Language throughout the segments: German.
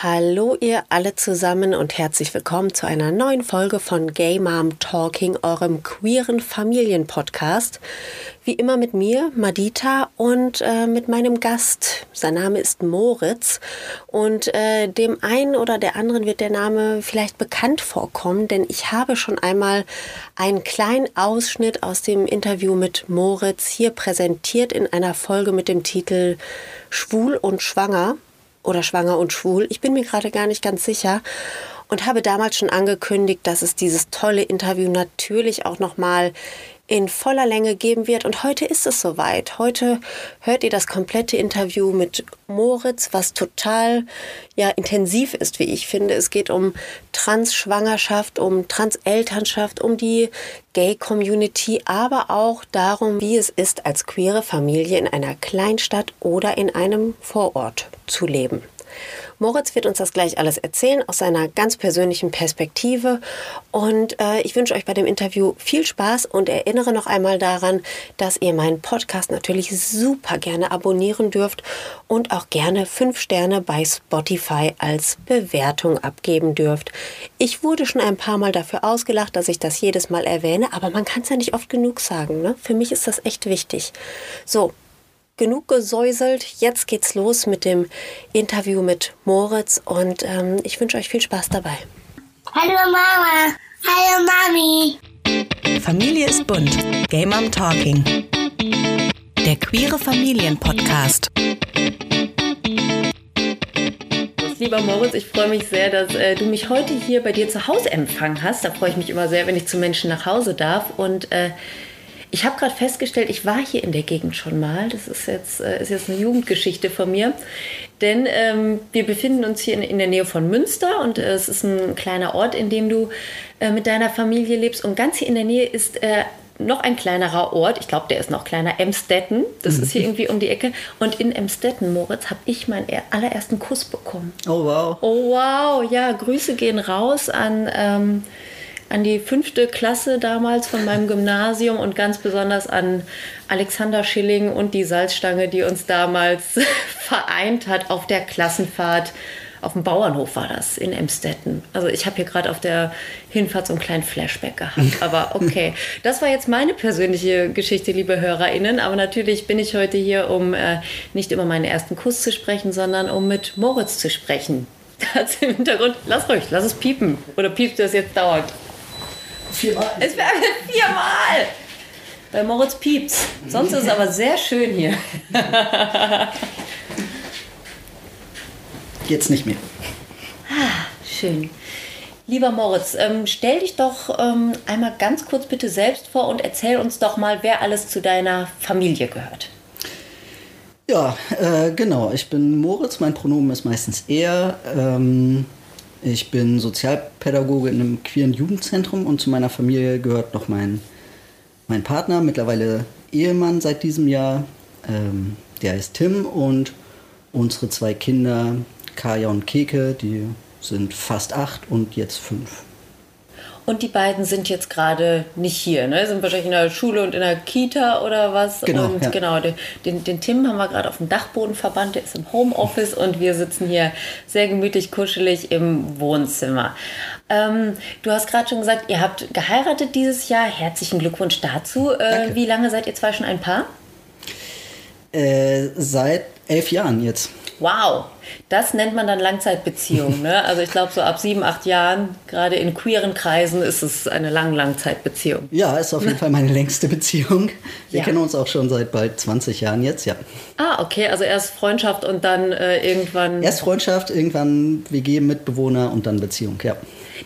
Hallo ihr alle zusammen und herzlich willkommen zu einer neuen Folge von Gay Mom Talking, eurem queeren Familienpodcast. Wie immer mit mir, Madita, und äh, mit meinem Gast. Sein Name ist Moritz und äh, dem einen oder der anderen wird der Name vielleicht bekannt vorkommen, denn ich habe schon einmal einen kleinen Ausschnitt aus dem Interview mit Moritz hier präsentiert in einer Folge mit dem Titel Schwul und Schwanger oder schwanger und schwul. Ich bin mir gerade gar nicht ganz sicher und habe damals schon angekündigt, dass es dieses tolle Interview natürlich auch noch mal in voller Länge geben wird. Und heute ist es soweit. Heute hört ihr das komplette Interview mit Moritz, was total ja, intensiv ist, wie ich finde. Es geht um Trans-Schwangerschaft, um Trans-Elternschaft, um die Gay-Community, aber auch darum, wie es ist, als queere Familie in einer Kleinstadt oder in einem Vorort zu leben. Moritz wird uns das gleich alles erzählen aus seiner ganz persönlichen Perspektive. Und äh, ich wünsche euch bei dem Interview viel Spaß und erinnere noch einmal daran, dass ihr meinen Podcast natürlich super gerne abonnieren dürft und auch gerne fünf Sterne bei Spotify als Bewertung abgeben dürft. Ich wurde schon ein paar Mal dafür ausgelacht, dass ich das jedes Mal erwähne, aber man kann es ja nicht oft genug sagen. Ne? Für mich ist das echt wichtig. So, genug gesäuselt. Jetzt geht's los mit dem Interview mit Moritz und ähm, ich wünsche euch viel Spaß dabei. Hallo Mama. Hallo Mami. Familie ist bunt. Gay Mom Talking. Der queere Familienpodcast. Lieber Moritz, ich freue mich sehr, dass äh, du mich heute hier bei dir zu Hause empfangen hast. Da freue ich mich immer sehr, wenn ich zu Menschen nach Hause darf. Und äh, ich habe gerade festgestellt, ich war hier in der Gegend schon mal. Das ist jetzt, äh, ist jetzt eine Jugendgeschichte von mir. Denn ähm, wir befinden uns hier in, in, der Nähe von Münster und äh, es ist ein kleiner Ort, in dem du äh, mit deiner Familie lebst. Und ganz hier in der Nähe ist äh, noch ein kleinerer Ort. Ich glaube, der ist noch kleiner. Emstetten. Das ist hier irgendwie um die Ecke. Und in Emstetten, Moritz, habe ich meinen allerersten Kuss bekommen. Oh wow. Oh wow. Ja, Grüße gehen raus an. Ähm, an die fünfte Klasse damals von meinem Gymnasium und ganz besonders an Alexander Schilling und die Salzstange, die uns damals vereint hat auf der Klassenfahrt. Auf dem Bauernhof war das in Emstetten. Also ich habe hier gerade auf der Hinfahrt so einen kleinen Flashback gehabt. Aber okay, das war jetzt meine persönliche Geschichte, liebe HörerInnen. Aber natürlich bin ich heute hier, um äh, nicht über meinen ersten Kuss zu sprechen, sondern um mit Moritz zu sprechen. Das im Hintergrund. Lass ruhig, lass es piepen. Oder piept das jetzt dauernd? Viermal. Es wäre viermal. Bei Moritz piept's. Sonst ist es aber sehr schön hier. Jetzt nicht mehr. Ah, schön. Lieber Moritz, ähm, stell dich doch ähm, einmal ganz kurz bitte selbst vor und erzähl uns doch mal, wer alles zu deiner Familie gehört. Ja, äh, genau. Ich bin Moritz, mein Pronomen ist meistens er. Ähm, ich bin Sozialpädagoge in einem queeren Jugendzentrum und zu meiner Familie gehört noch mein, mein Partner, mittlerweile Ehemann seit diesem Jahr. Ähm, der heißt Tim und unsere zwei Kinder, Kaya und Keke, die sind fast acht und jetzt fünf. Und die beiden sind jetzt gerade nicht hier, ne? Sind wahrscheinlich in der Schule und in der Kita oder was. Genau. Und ja. genau, den, den Tim haben wir gerade auf dem Dachboden verbannt, der ist im Homeoffice und wir sitzen hier sehr gemütlich, kuschelig im Wohnzimmer. Ähm, du hast gerade schon gesagt, ihr habt geheiratet dieses Jahr. Herzlichen Glückwunsch dazu. Äh, wie lange seid ihr zwei schon ein Paar? Äh, seit elf Jahren jetzt. Wow, das nennt man dann Langzeitbeziehung. Ne? Also ich glaube, so ab sieben, acht Jahren, gerade in queeren Kreisen, ist es eine lang Langzeitbeziehung. Ja, ist auf jeden Fall meine längste Beziehung. Wir ja. kennen uns auch schon seit bald 20 Jahren jetzt, ja. Ah, okay, also erst Freundschaft und dann äh, irgendwann... Erst Freundschaft, irgendwann WG, Mitbewohner und dann Beziehung, ja.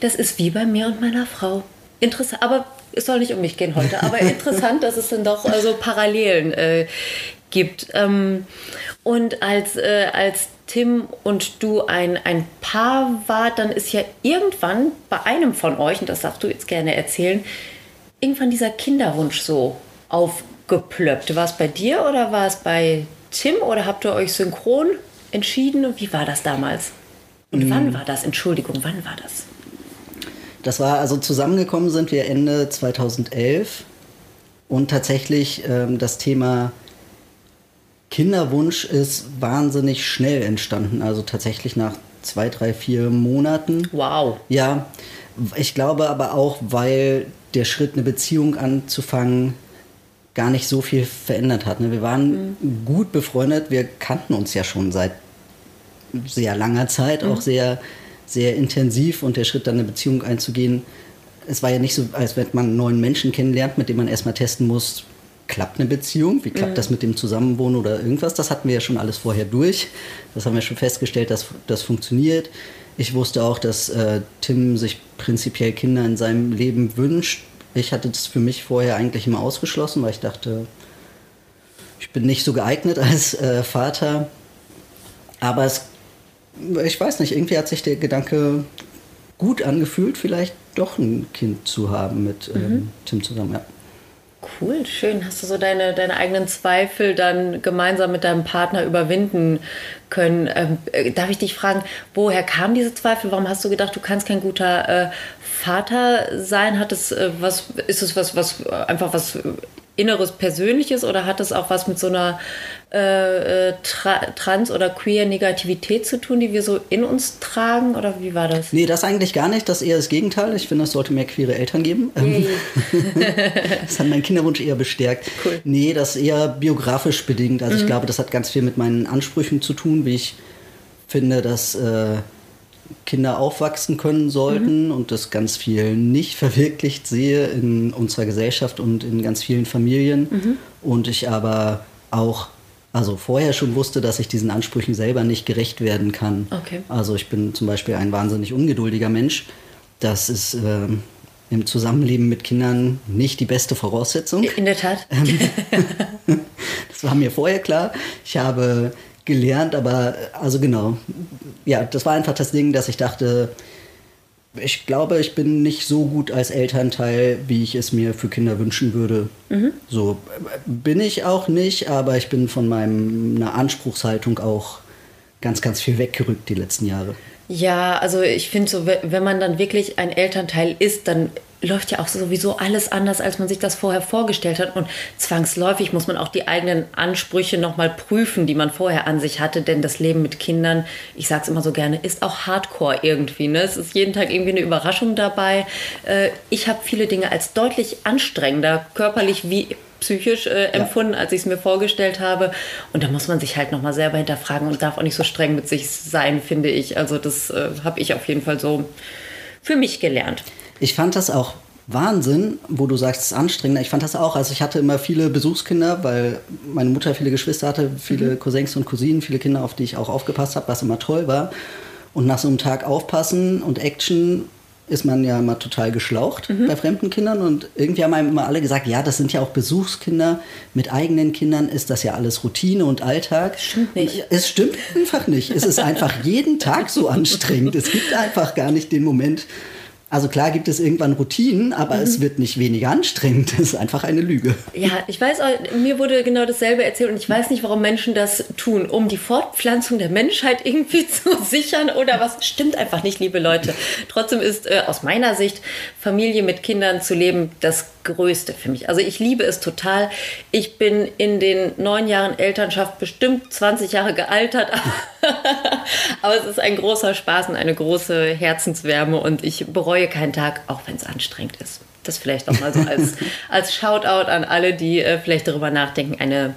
Das ist wie bei mir und meiner Frau. Interessant, aber es soll nicht um mich gehen heute, aber interessant, dass es dann doch so Parallelen äh, gibt. Ähm, und als, äh, als Tim und du ein, ein Paar wart, dann ist ja irgendwann bei einem von euch, und das darfst du jetzt gerne erzählen, irgendwann dieser Kinderwunsch so aufgeplöppt. War es bei dir oder war es bei Tim oder habt ihr euch synchron entschieden? Und wie war das damals? Und mhm. wann war das? Entschuldigung, wann war das? Das war also zusammengekommen sind wir Ende 2011 und tatsächlich ähm, das Thema Kinderwunsch ist wahnsinnig schnell entstanden. Also tatsächlich nach zwei, drei, vier Monaten. Wow. Ja, ich glaube aber auch, weil der Schritt, eine Beziehung anzufangen, gar nicht so viel verändert hat. Ne? Wir waren mhm. gut befreundet, wir kannten uns ja schon seit sehr langer Zeit, mhm. auch sehr, sehr intensiv und der Schritt, dann eine Beziehung einzugehen, es war ja nicht so, als wenn man einen neuen Menschen kennenlernt, mit dem man erstmal testen muss, klappt eine Beziehung, wie klappt mhm. das mit dem Zusammenwohnen oder irgendwas. Das hatten wir ja schon alles vorher durch. Das haben wir schon festgestellt, dass das funktioniert. Ich wusste auch, dass äh, Tim sich prinzipiell Kinder in seinem Leben wünscht. Ich hatte das für mich vorher eigentlich immer ausgeschlossen, weil ich dachte, ich bin nicht so geeignet als äh, Vater. Aber es, ich weiß nicht, irgendwie hat sich der Gedanke gut angefühlt, vielleicht doch ein Kind zu haben mit ähm, mhm. Tim zusammen. Ja. Cool, schön. Hast du so deine, deine eigenen Zweifel dann gemeinsam mit deinem Partner überwinden können? Ähm, äh, darf ich dich fragen, woher kamen diese Zweifel? Warum hast du gedacht, du kannst kein guter äh, Vater sein? Hat es äh, was, ist es was, was einfach was inneres Persönliches oder hat es auch was mit so einer äh, äh, tra Trans- oder Queer-Negativität zu tun, die wir so in uns tragen? Oder wie war das? Nee, das eigentlich gar nicht. Das ist eher das Gegenteil. Ich finde, es sollte mehr queere Eltern geben. Hey. das hat meinen Kinderwunsch eher bestärkt. Cool. Nee, das ist eher biografisch bedingt. Also mhm. ich glaube, das hat ganz viel mit meinen Ansprüchen zu tun, wie ich finde, dass äh, Kinder aufwachsen können sollten mhm. und das ganz viel nicht verwirklicht sehe in unserer Gesellschaft und in ganz vielen Familien. Mhm. Und ich aber auch also vorher schon wusste, dass ich diesen Ansprüchen selber nicht gerecht werden kann. Okay. Also ich bin zum Beispiel ein wahnsinnig ungeduldiger Mensch. Das ist äh, im Zusammenleben mit Kindern nicht die beste Voraussetzung. In der Tat. das war mir vorher klar. Ich habe gelernt, aber also genau, ja, das war einfach das Ding, dass ich dachte, ich glaube, ich bin nicht so gut als Elternteil, wie ich es mir für Kinder wünschen würde. Mhm. So bin ich auch nicht, aber ich bin von meiner Anspruchshaltung auch ganz, ganz viel weggerückt die letzten Jahre. Ja, also ich finde so, wenn man dann wirklich ein Elternteil ist, dann läuft ja auch sowieso alles anders, als man sich das vorher vorgestellt hat. Und zwangsläufig muss man auch die eigenen Ansprüche nochmal prüfen, die man vorher an sich hatte. Denn das Leben mit Kindern, ich sage es immer so gerne, ist auch Hardcore irgendwie. Ne? Es ist jeden Tag irgendwie eine Überraschung dabei. Äh, ich habe viele Dinge als deutlich anstrengender, körperlich wie psychisch äh, empfunden, ja. als ich es mir vorgestellt habe. Und da muss man sich halt nochmal selber hinterfragen und darf auch nicht so streng mit sich sein, finde ich. Also das äh, habe ich auf jeden Fall so für mich gelernt. Ich fand das auch Wahnsinn, wo du sagst, es ist anstrengender. Ich fand das auch. Also ich hatte immer viele Besuchskinder, weil meine Mutter viele Geschwister hatte, viele mhm. Cousins und Cousinen, viele Kinder, auf die ich auch aufgepasst habe, was immer toll war. Und nach so einem Tag aufpassen und Action ist man ja immer total geschlaucht mhm. bei fremden Kindern. Und irgendwie haben einem immer alle gesagt, ja, das sind ja auch Besuchskinder. Mit eigenen Kindern ist das ja alles Routine und Alltag. Stimmt nicht. Es stimmt einfach nicht. Es ist einfach jeden Tag so anstrengend. Es gibt einfach gar nicht den Moment, also klar gibt es irgendwann Routinen, aber mhm. es wird nicht weniger anstrengend. Das ist einfach eine Lüge. Ja, ich weiß, mir wurde genau dasselbe erzählt und ich weiß nicht, warum Menschen das tun, um die Fortpflanzung der Menschheit irgendwie zu sichern oder was. Stimmt einfach nicht, liebe Leute. Trotzdem ist äh, aus meiner Sicht Familie mit Kindern zu leben das Größte für mich. Also ich liebe es total. Ich bin in den neun Jahren Elternschaft bestimmt 20 Jahre gealtert. Aber es ist ein großer Spaß und eine große Herzenswärme und ich bereue keinen Tag, auch wenn es anstrengend ist. Das vielleicht auch mal so als, als Shoutout an alle, die äh, vielleicht darüber nachdenken, eine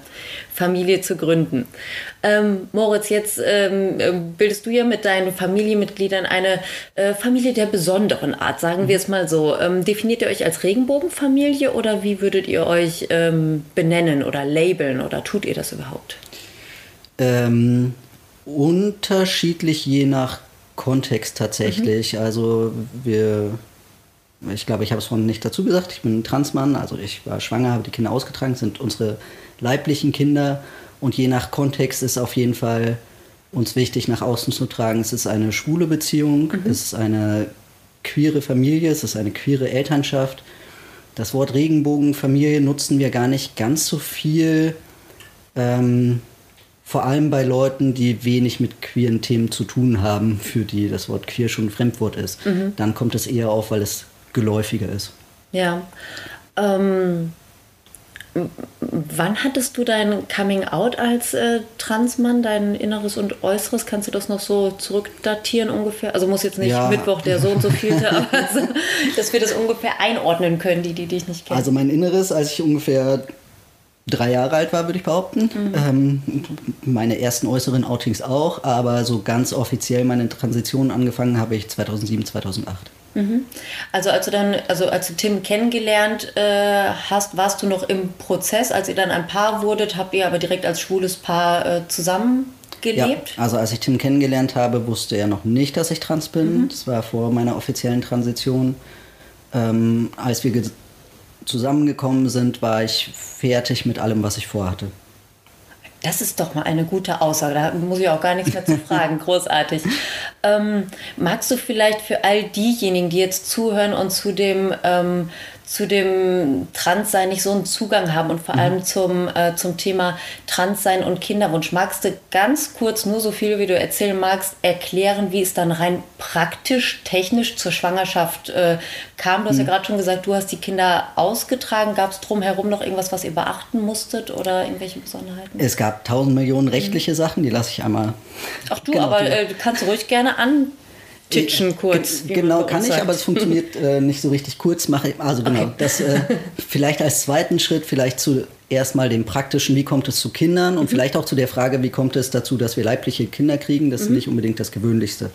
Familie zu gründen. Ähm, Moritz, jetzt ähm, äh, bildest du ja mit deinen Familienmitgliedern eine äh, Familie der besonderen Art, sagen wir es mal so. Ähm, definiert ihr euch als Regenbogenfamilie oder wie würdet ihr euch ähm, benennen oder labeln oder tut ihr das überhaupt? Ähm, unterschiedlich je nach Kontext tatsächlich. Mhm. Also wir ich glaube, ich habe es vorhin nicht dazu gesagt, ich bin ein Transmann, also ich war schwanger, habe die Kinder ausgetragen, sind unsere leiblichen Kinder und je nach Kontext ist auf jeden Fall uns wichtig, nach außen zu tragen. Es ist eine schwule Beziehung, mhm. es ist eine queere Familie, es ist eine queere Elternschaft. Das Wort Regenbogenfamilie nutzen wir gar nicht ganz so viel, ähm, vor allem bei Leuten, die wenig mit queeren Themen zu tun haben, für die das Wort queer schon ein Fremdwort ist. Mhm. Dann kommt es eher auf, weil es geläufiger ist. Ja. Ähm, wann hattest du dein Coming Out als äh, Transmann, dein Inneres und Äußeres? Kannst du das noch so zurückdatieren ungefähr? Also muss jetzt nicht Ja. Mittwoch der so und so vielte, aber so, dass wir das ungefähr einordnen können, die, die dich nicht kennen. Also mein Inneres, als ich ungefähr drei Jahre alt war, würde ich behaupten. Ähm, meine ersten äußeren Outings auch, aber so ganz offiziell meine Transition angefangen habe ich 2007, 2008. Also als du dann, also als du Tim kennengelernt äh, hast, warst du noch im Prozess, als ihr dann ein Paar wurdet, habt ihr aber direkt als schwules Paar äh, zusammengelebt? Ja, also als ich Tim kennengelernt habe, wusste er noch nicht, dass ich trans bin. Das war vor meiner offiziellen Transition. Ähm, als wir ge- zusammengekommen sind, war ich fertig mit allem, was ich vorhatte. Das ist doch mal eine gute Aussage. Da muss ich auch gar nichts mehr zu fragen. Großartig. Ähm, magst du vielleicht für all diejenigen, die jetzt zuhören und zu dem, ähm, zu dem Transsein nicht so einen Zugang haben und vor allem zum, äh, zum Thema Transsein und Kinderwunsch, magst du ganz kurz, nur so viel wie du erzählen magst, erklären, wie es dann rein praktisch, technisch zur Schwangerschaft äh, kam? Du hast ja gerade schon gesagt, du hast die Kinder ausgetragen. Gab es drumherum noch irgendwas, was ihr beachten musstet oder irgendwelche Besonderheiten? Es gab tausend Millionen rechtliche Sachen, die lasse ich einmal. Ach du, Genau, aber äh, du kannst ruhig gerne antitschen kurz. Genau, kann ich, sagt. aber es funktioniert äh, nicht so richtig kurz. Mache also genau, Okay. das äh, vielleicht als zweiten Schritt, vielleicht zuerst mal dem praktischen, wie kommt es zu Kindern Mhm. und vielleicht auch zu der Frage, wie kommt es dazu, dass wir leibliche Kinder kriegen. Das ist Mhm. nicht unbedingt das Gewöhnlichste.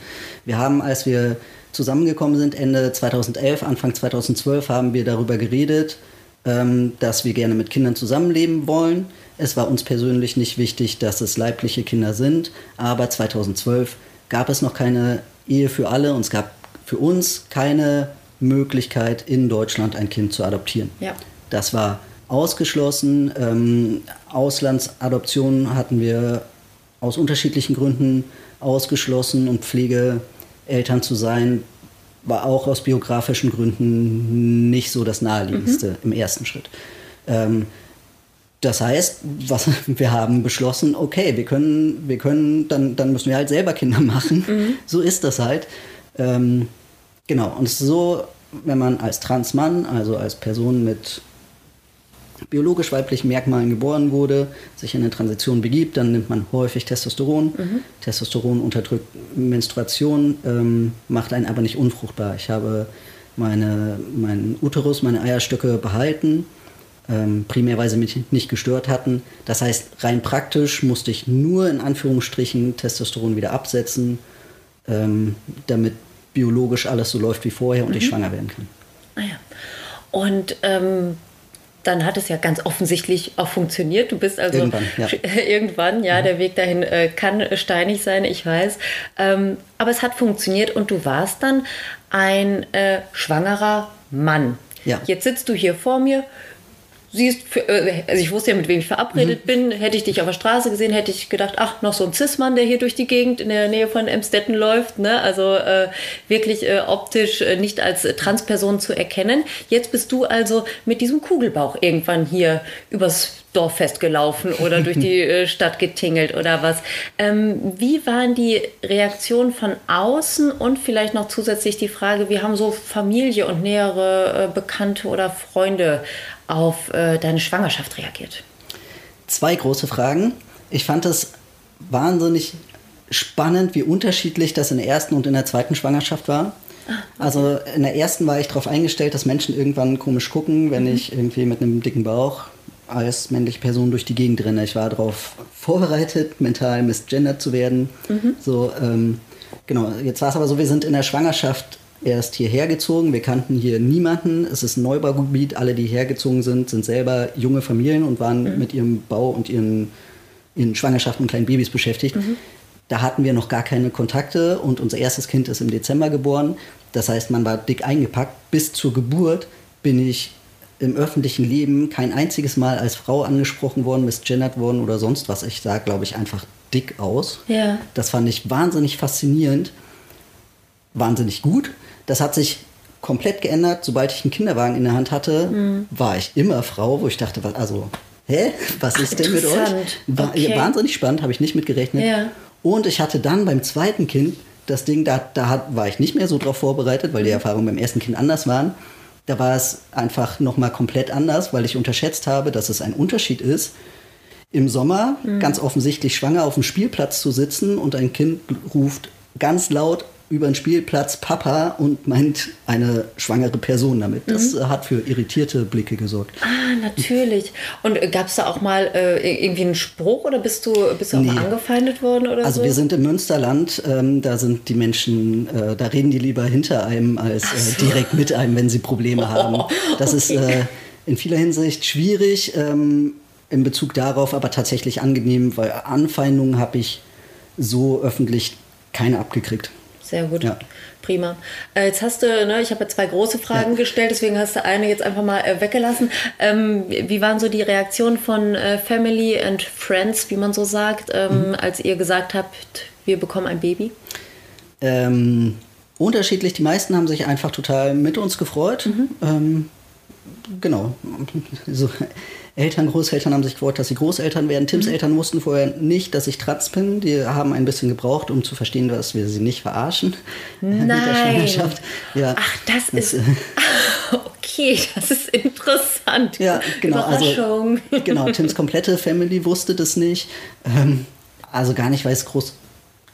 Wir haben, als wir zusammengekommen sind, Ende 2011, Anfang 2012, haben wir darüber geredet, ähm, dass wir gerne mit Kindern zusammenleben wollen. Es war uns persönlich nicht wichtig, dass es leibliche Kinder sind, aber 2012 gab es noch keine Ehe für alle und es gab für uns keine Möglichkeit, in Deutschland ein Kind zu adoptieren. Ja. Das war ausgeschlossen. Ähm, Auslandsadoptionen hatten wir aus unterschiedlichen Gründen ausgeschlossen und Pflegeeltern zu sein, war auch aus biografischen Gründen nicht so das Naheliegendste im ersten Schritt. Ähm, das heißt, was, wir haben beschlossen, okay, wir können, wir können, dann, dann müssen wir halt selber Kinder machen. So ist das halt. Ähm, genau, und es ist so, wenn man als Transmann, also als Person mit biologisch weiblichen Merkmalen geboren wurde, sich in eine Transition begibt, dann nimmt man häufig Testosteron. Testosteron unterdrückt Menstruation, ähm, macht einen aber nicht unfruchtbar. Ich habe meine, meinen Uterus, meine Eierstöcke behalten, ähm, primär weil sie mich nicht gestört hatten. Das heißt, rein praktisch musste ich nur in Anführungsstrichen Testosteron wieder absetzen, ähm, damit biologisch alles so läuft wie vorher und ich schwanger werden kann. Ah ja. Und ähm, dann hat es ja ganz offensichtlich auch funktioniert. Du bist also Irgendwann, ja. irgendwann, ja, der Weg dahin äh, kann steinig sein, ich weiß. Ähm, aber es hat funktioniert und du warst dann ein äh, schwangerer Mann. Ja. Jetzt sitzt du hier vor mir. Siehst, äh, also ich wusste ja, mit wem ich verabredet bin. Hätte ich dich auf der Straße gesehen, hätte ich gedacht, ach, noch so ein Cis-Mann, der hier durch die Gegend in der Nähe von Emstetten läuft. Ne? Also äh, wirklich äh, optisch äh, nicht als Transperson zu erkennen. Jetzt bist du also mit diesem Kugelbauch irgendwann hier übers Dorffest gelaufen oder durch die äh, Stadt getingelt oder was. Ähm, wie waren die Reaktionen von außen und vielleicht noch zusätzlich die Frage, wie haben so Familie und nähere äh, Bekannte oder Freunde auf äh, deine Schwangerschaft reagiert? Zwei große Fragen. Ich fand es wahnsinnig spannend, wie unterschiedlich das in der ersten und in der zweiten Schwangerschaft war. Also in der ersten war ich darauf eingestellt, dass Menschen irgendwann komisch gucken, wenn ich irgendwie mit einem dicken Bauch als männliche Person durch die Gegend renne. Ich war darauf vorbereitet, mental misgendert zu werden. So, ähm, genau. Jetzt war es aber so, wir sind in der Schwangerschaft erst hierher gezogen. Wir kannten hier niemanden. Es ist ein Neubaugebiet. Alle, die hergezogen sind, sind selber junge Familien und waren mit ihrem Bau und ihren, ihren Schwangerschaften und kleinen Babys beschäftigt. Da hatten wir noch gar keine Kontakte und unser erstes Kind ist im Dezember geboren. Das heißt, man war dick eingepackt. Bis zur Geburt bin ich im öffentlichen Leben kein einziges Mal als Frau angesprochen worden, misgendert worden oder sonst was. Ich sah, glaube ich, einfach dick aus. Ja. Das fand ich wahnsinnig faszinierend, wahnsinnig gut. Das hat sich komplett geändert. Sobald ich einen Kinderwagen in der Hand hatte, Mhm. war ich immer Frau, wo ich dachte, was, also, hä? Was ist denn mit euch? War, Okay. wahnsinnig spannend, habe ich nicht mitgerechnet. Ja. Und ich hatte dann beim zweiten Kind das Ding, da, da war ich nicht mehr so drauf vorbereitet, weil die Erfahrungen beim ersten Kind anders waren. da war es einfach nochmal komplett anders, weil ich unterschätzt habe, dass es ein Unterschied ist, im Sommer mhm. ganz offensichtlich schwanger auf dem Spielplatz zu sitzen und ein Kind ruft ganz laut über den Spielplatz Papa und meint eine schwangere Person damit. Das mhm. hat für irritierte Blicke gesorgt. Ah, natürlich. Und gab es da auch mal äh, irgendwie einen Spruch oder bist du, bist du nee. auch angefeindet worden oder Also so? wir sind im Münsterland, ähm, da sind die Menschen, äh, da reden die lieber hinter einem als äh, so. direkt mit einem, wenn sie Probleme haben. Das okay. ist äh, in vieler Hinsicht schwierig. Ähm, in Bezug darauf aber tatsächlich angenehm, weil Anfeindungen habe ich so öffentlich keine abgekriegt. Sehr gut. Ja. Prima. Äh, jetzt hast du, ne, ich habe ja zwei große Fragen ja. gestellt, deswegen hast du eine jetzt einfach mal äh, weggelassen. Ähm, wie waren so die Reaktionen von äh, Family and Friends, wie man so sagt, ähm, mhm. als ihr gesagt habt, wir bekommen ein Baby? Ähm, unterschiedlich. Die meisten haben sich einfach total mit uns gefreut. Mhm. Ähm, genau. So, Eltern, Großeltern haben sich gefreut, dass sie Großeltern werden. Tims mhm. Eltern wussten vorher nicht, dass ich trans bin. Die haben ein bisschen gebraucht, um zu verstehen, dass wir sie nicht verarschen. Nein. Ja. Ach, das, das ist. Äh, okay, das ist interessant. Ja, genau. Also, Überraschung. Also, genau, Tims komplette Family wusste das nicht. Ähm, also gar nicht, weil es groß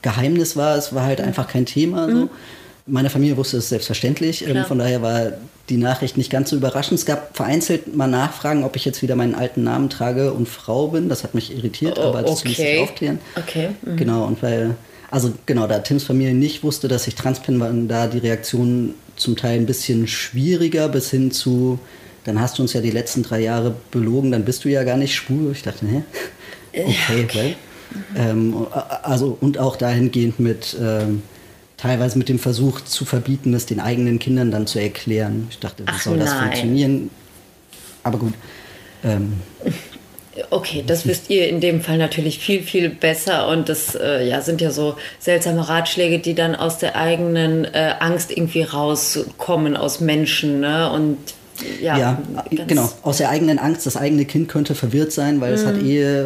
Geheimnis war. Es war halt einfach kein Thema. So. Mhm. Meine Familie wusste es selbstverständlich. Ähm, von daher war die Nachricht nicht ganz so überraschend. Es gab vereinzelt mal Nachfragen, ob ich jetzt wieder meinen alten Namen trage und Frau bin. Das hat mich irritiert, oh, aber das okay. ließ sich aufklären. Okay. Mhm. Genau, und weil, also genau, da Tims Familie nicht wusste, dass ich trans bin, waren da die Reaktionen zum Teil ein bisschen schwieriger bis hin zu, dann hast du uns ja die letzten drei Jahre belogen, dann bist du ja gar nicht schwul. Ich dachte, hä? Okay, ja, okay. Weil, mhm. ähm, also und auch dahingehend mit ähm, teilweise mit dem Versuch zu verbieten, es den eigenen Kindern dann zu erklären. Ich dachte, wie Ach soll nein. das funktionieren? Aber gut. Ähm, Okay, das wisst ihr in dem Fall natürlich viel, viel besser. Und das äh, ja, sind ja so seltsame Ratschläge, die dann aus der eigenen äh, Angst irgendwie rauskommen aus Menschen. Ne? Und ja, ja genau. Aus der eigenen Angst, das eigene Kind könnte verwirrt sein, weil mm. es hat mhm. eh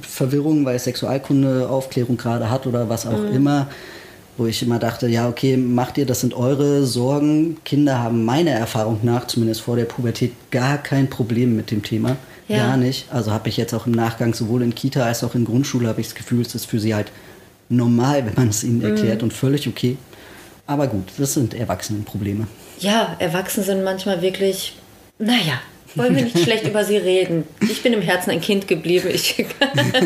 Verwirrung, weil es Sexualkunde, Aufklärung gerade hat oder was auch mm. immer wo ich immer dachte, ja, okay, macht ihr, das sind eure Sorgen. Kinder haben meiner Erfahrung nach, zumindest vor der Pubertät, gar kein Problem mit dem Thema. Ja. Gar nicht. Also habe ich jetzt auch im Nachgang sowohl in Kita als auch in Grundschule habe ich das Gefühl, es ist für sie halt normal, wenn man es ihnen erklärt mhm. und völlig okay. Aber gut, das sind Erwachsenenprobleme. Ja, Erwachsene sind manchmal wirklich, naja, wollen wir nicht schlecht über sie reden. Ich bin im Herzen ein Kind geblieben. Ich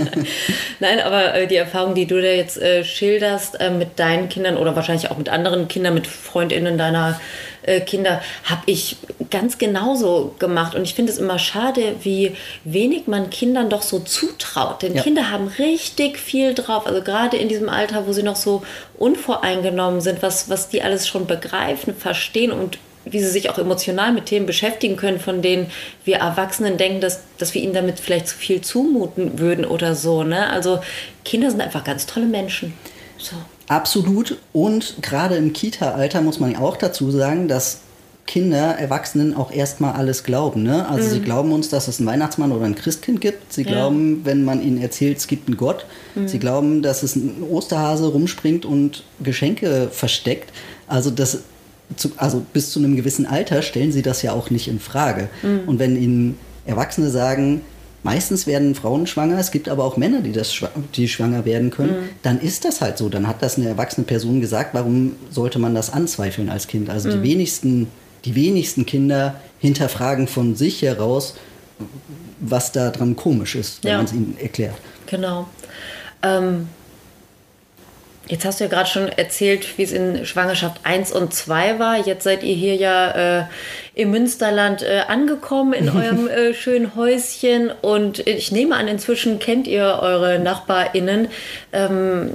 Nein, aber äh, die Erfahrung, die du da jetzt äh, schilderst äh, mit deinen Kindern oder wahrscheinlich auch mit anderen Kindern, mit Freundinnen deiner äh, Kinder, habe ich ganz genauso gemacht. Und ich finde es immer schade, wie wenig man Kindern doch so zutraut. Denn ja. Kinder haben richtig viel drauf. Also gerade in diesem Alter, wo sie noch so unvoreingenommen sind, was, was die alles schon begreifen, verstehen und wie sie sich auch emotional mit Themen beschäftigen können, von denen wir Erwachsenen denken, dass, dass wir ihnen damit vielleicht zu viel zumuten würden oder so. Ne? Also Kinder sind einfach ganz tolle Menschen. So. Absolut. Und gerade im Kita-Alter muss man auch dazu sagen, dass Kinder Erwachsenen auch erstmal alles glauben. Ne? Also mhm. sie glauben uns, dass es einen Weihnachtsmann oder ein Christkind gibt. Sie ja. glauben, wenn man ihnen erzählt, es gibt einen Gott. Mhm. Sie glauben, dass es ein Osterhase rumspringt und Geschenke versteckt. Also das zu, also bis zu einem gewissen Alter stellen sie das ja auch nicht in Frage. Mhm. Und wenn ihnen Erwachsene sagen, meistens werden Frauen schwanger, es gibt aber auch Männer, die, das, die schwanger werden können, mhm. dann ist das halt so. Dann hat das eine erwachsene Person gesagt, warum sollte man das anzweifeln als Kind? Also mhm. die, wenigsten, die wenigsten Kinder hinterfragen von sich heraus, was da dran komisch ist, wenn ja. man es ihnen erklärt. Genau. Ähm, Jetzt hast du ja gerade schon erzählt, wie es in Schwangerschaft 1 und 2 war. Jetzt seid ihr hier ja äh, im Münsterland äh, angekommen, in eurem äh, schönen Häuschen. Und ich nehme an, inzwischen kennt ihr eure NachbarInnen. Ähm,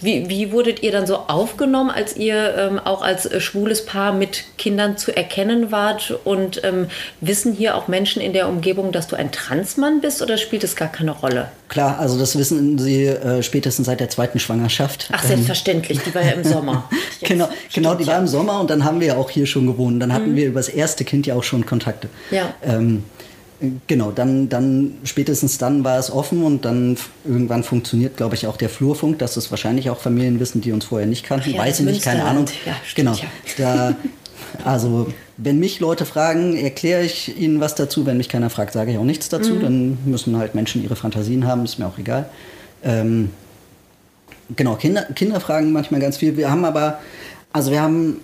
wie, wie wurdet ihr dann so aufgenommen, als ihr ähm, auch als äh, schwules Paar mit Kindern zu erkennen wart? Und ähm, wissen hier auch Menschen in der Umgebung, dass du ein Transmann bist oder spielt es gar keine Rolle? Klar, also das wissen sie äh, spätestens seit der zweiten Schwangerschaft. Ach, selbstverständlich, die war ja im Sommer. genau, genau, die war im Sommer und dann haben wir ja auch hier schon gewohnt. Dann hatten mhm. wir über das erste Kind ja auch schon Kontakte. Ja. Ähm, Genau, dann, dann spätestens dann war es offen und dann irgendwann funktioniert, glaube ich, auch der Flurfunk. Das ist wahrscheinlich auch Familien wissen, die uns vorher nicht kannten. Ja, Weiß ich nicht, keine Ahnung. Ja, stimmt, genau. Ja. Da, also wenn mich Leute fragen, erkläre ich ihnen was dazu. Wenn mich keiner fragt, sage ich auch nichts dazu. Mhm. Dann müssen halt Menschen ihre Fantasien haben, ist mir auch egal. Ähm, genau, Kinder, Kinder fragen manchmal ganz viel. Wir haben aber, also wir haben,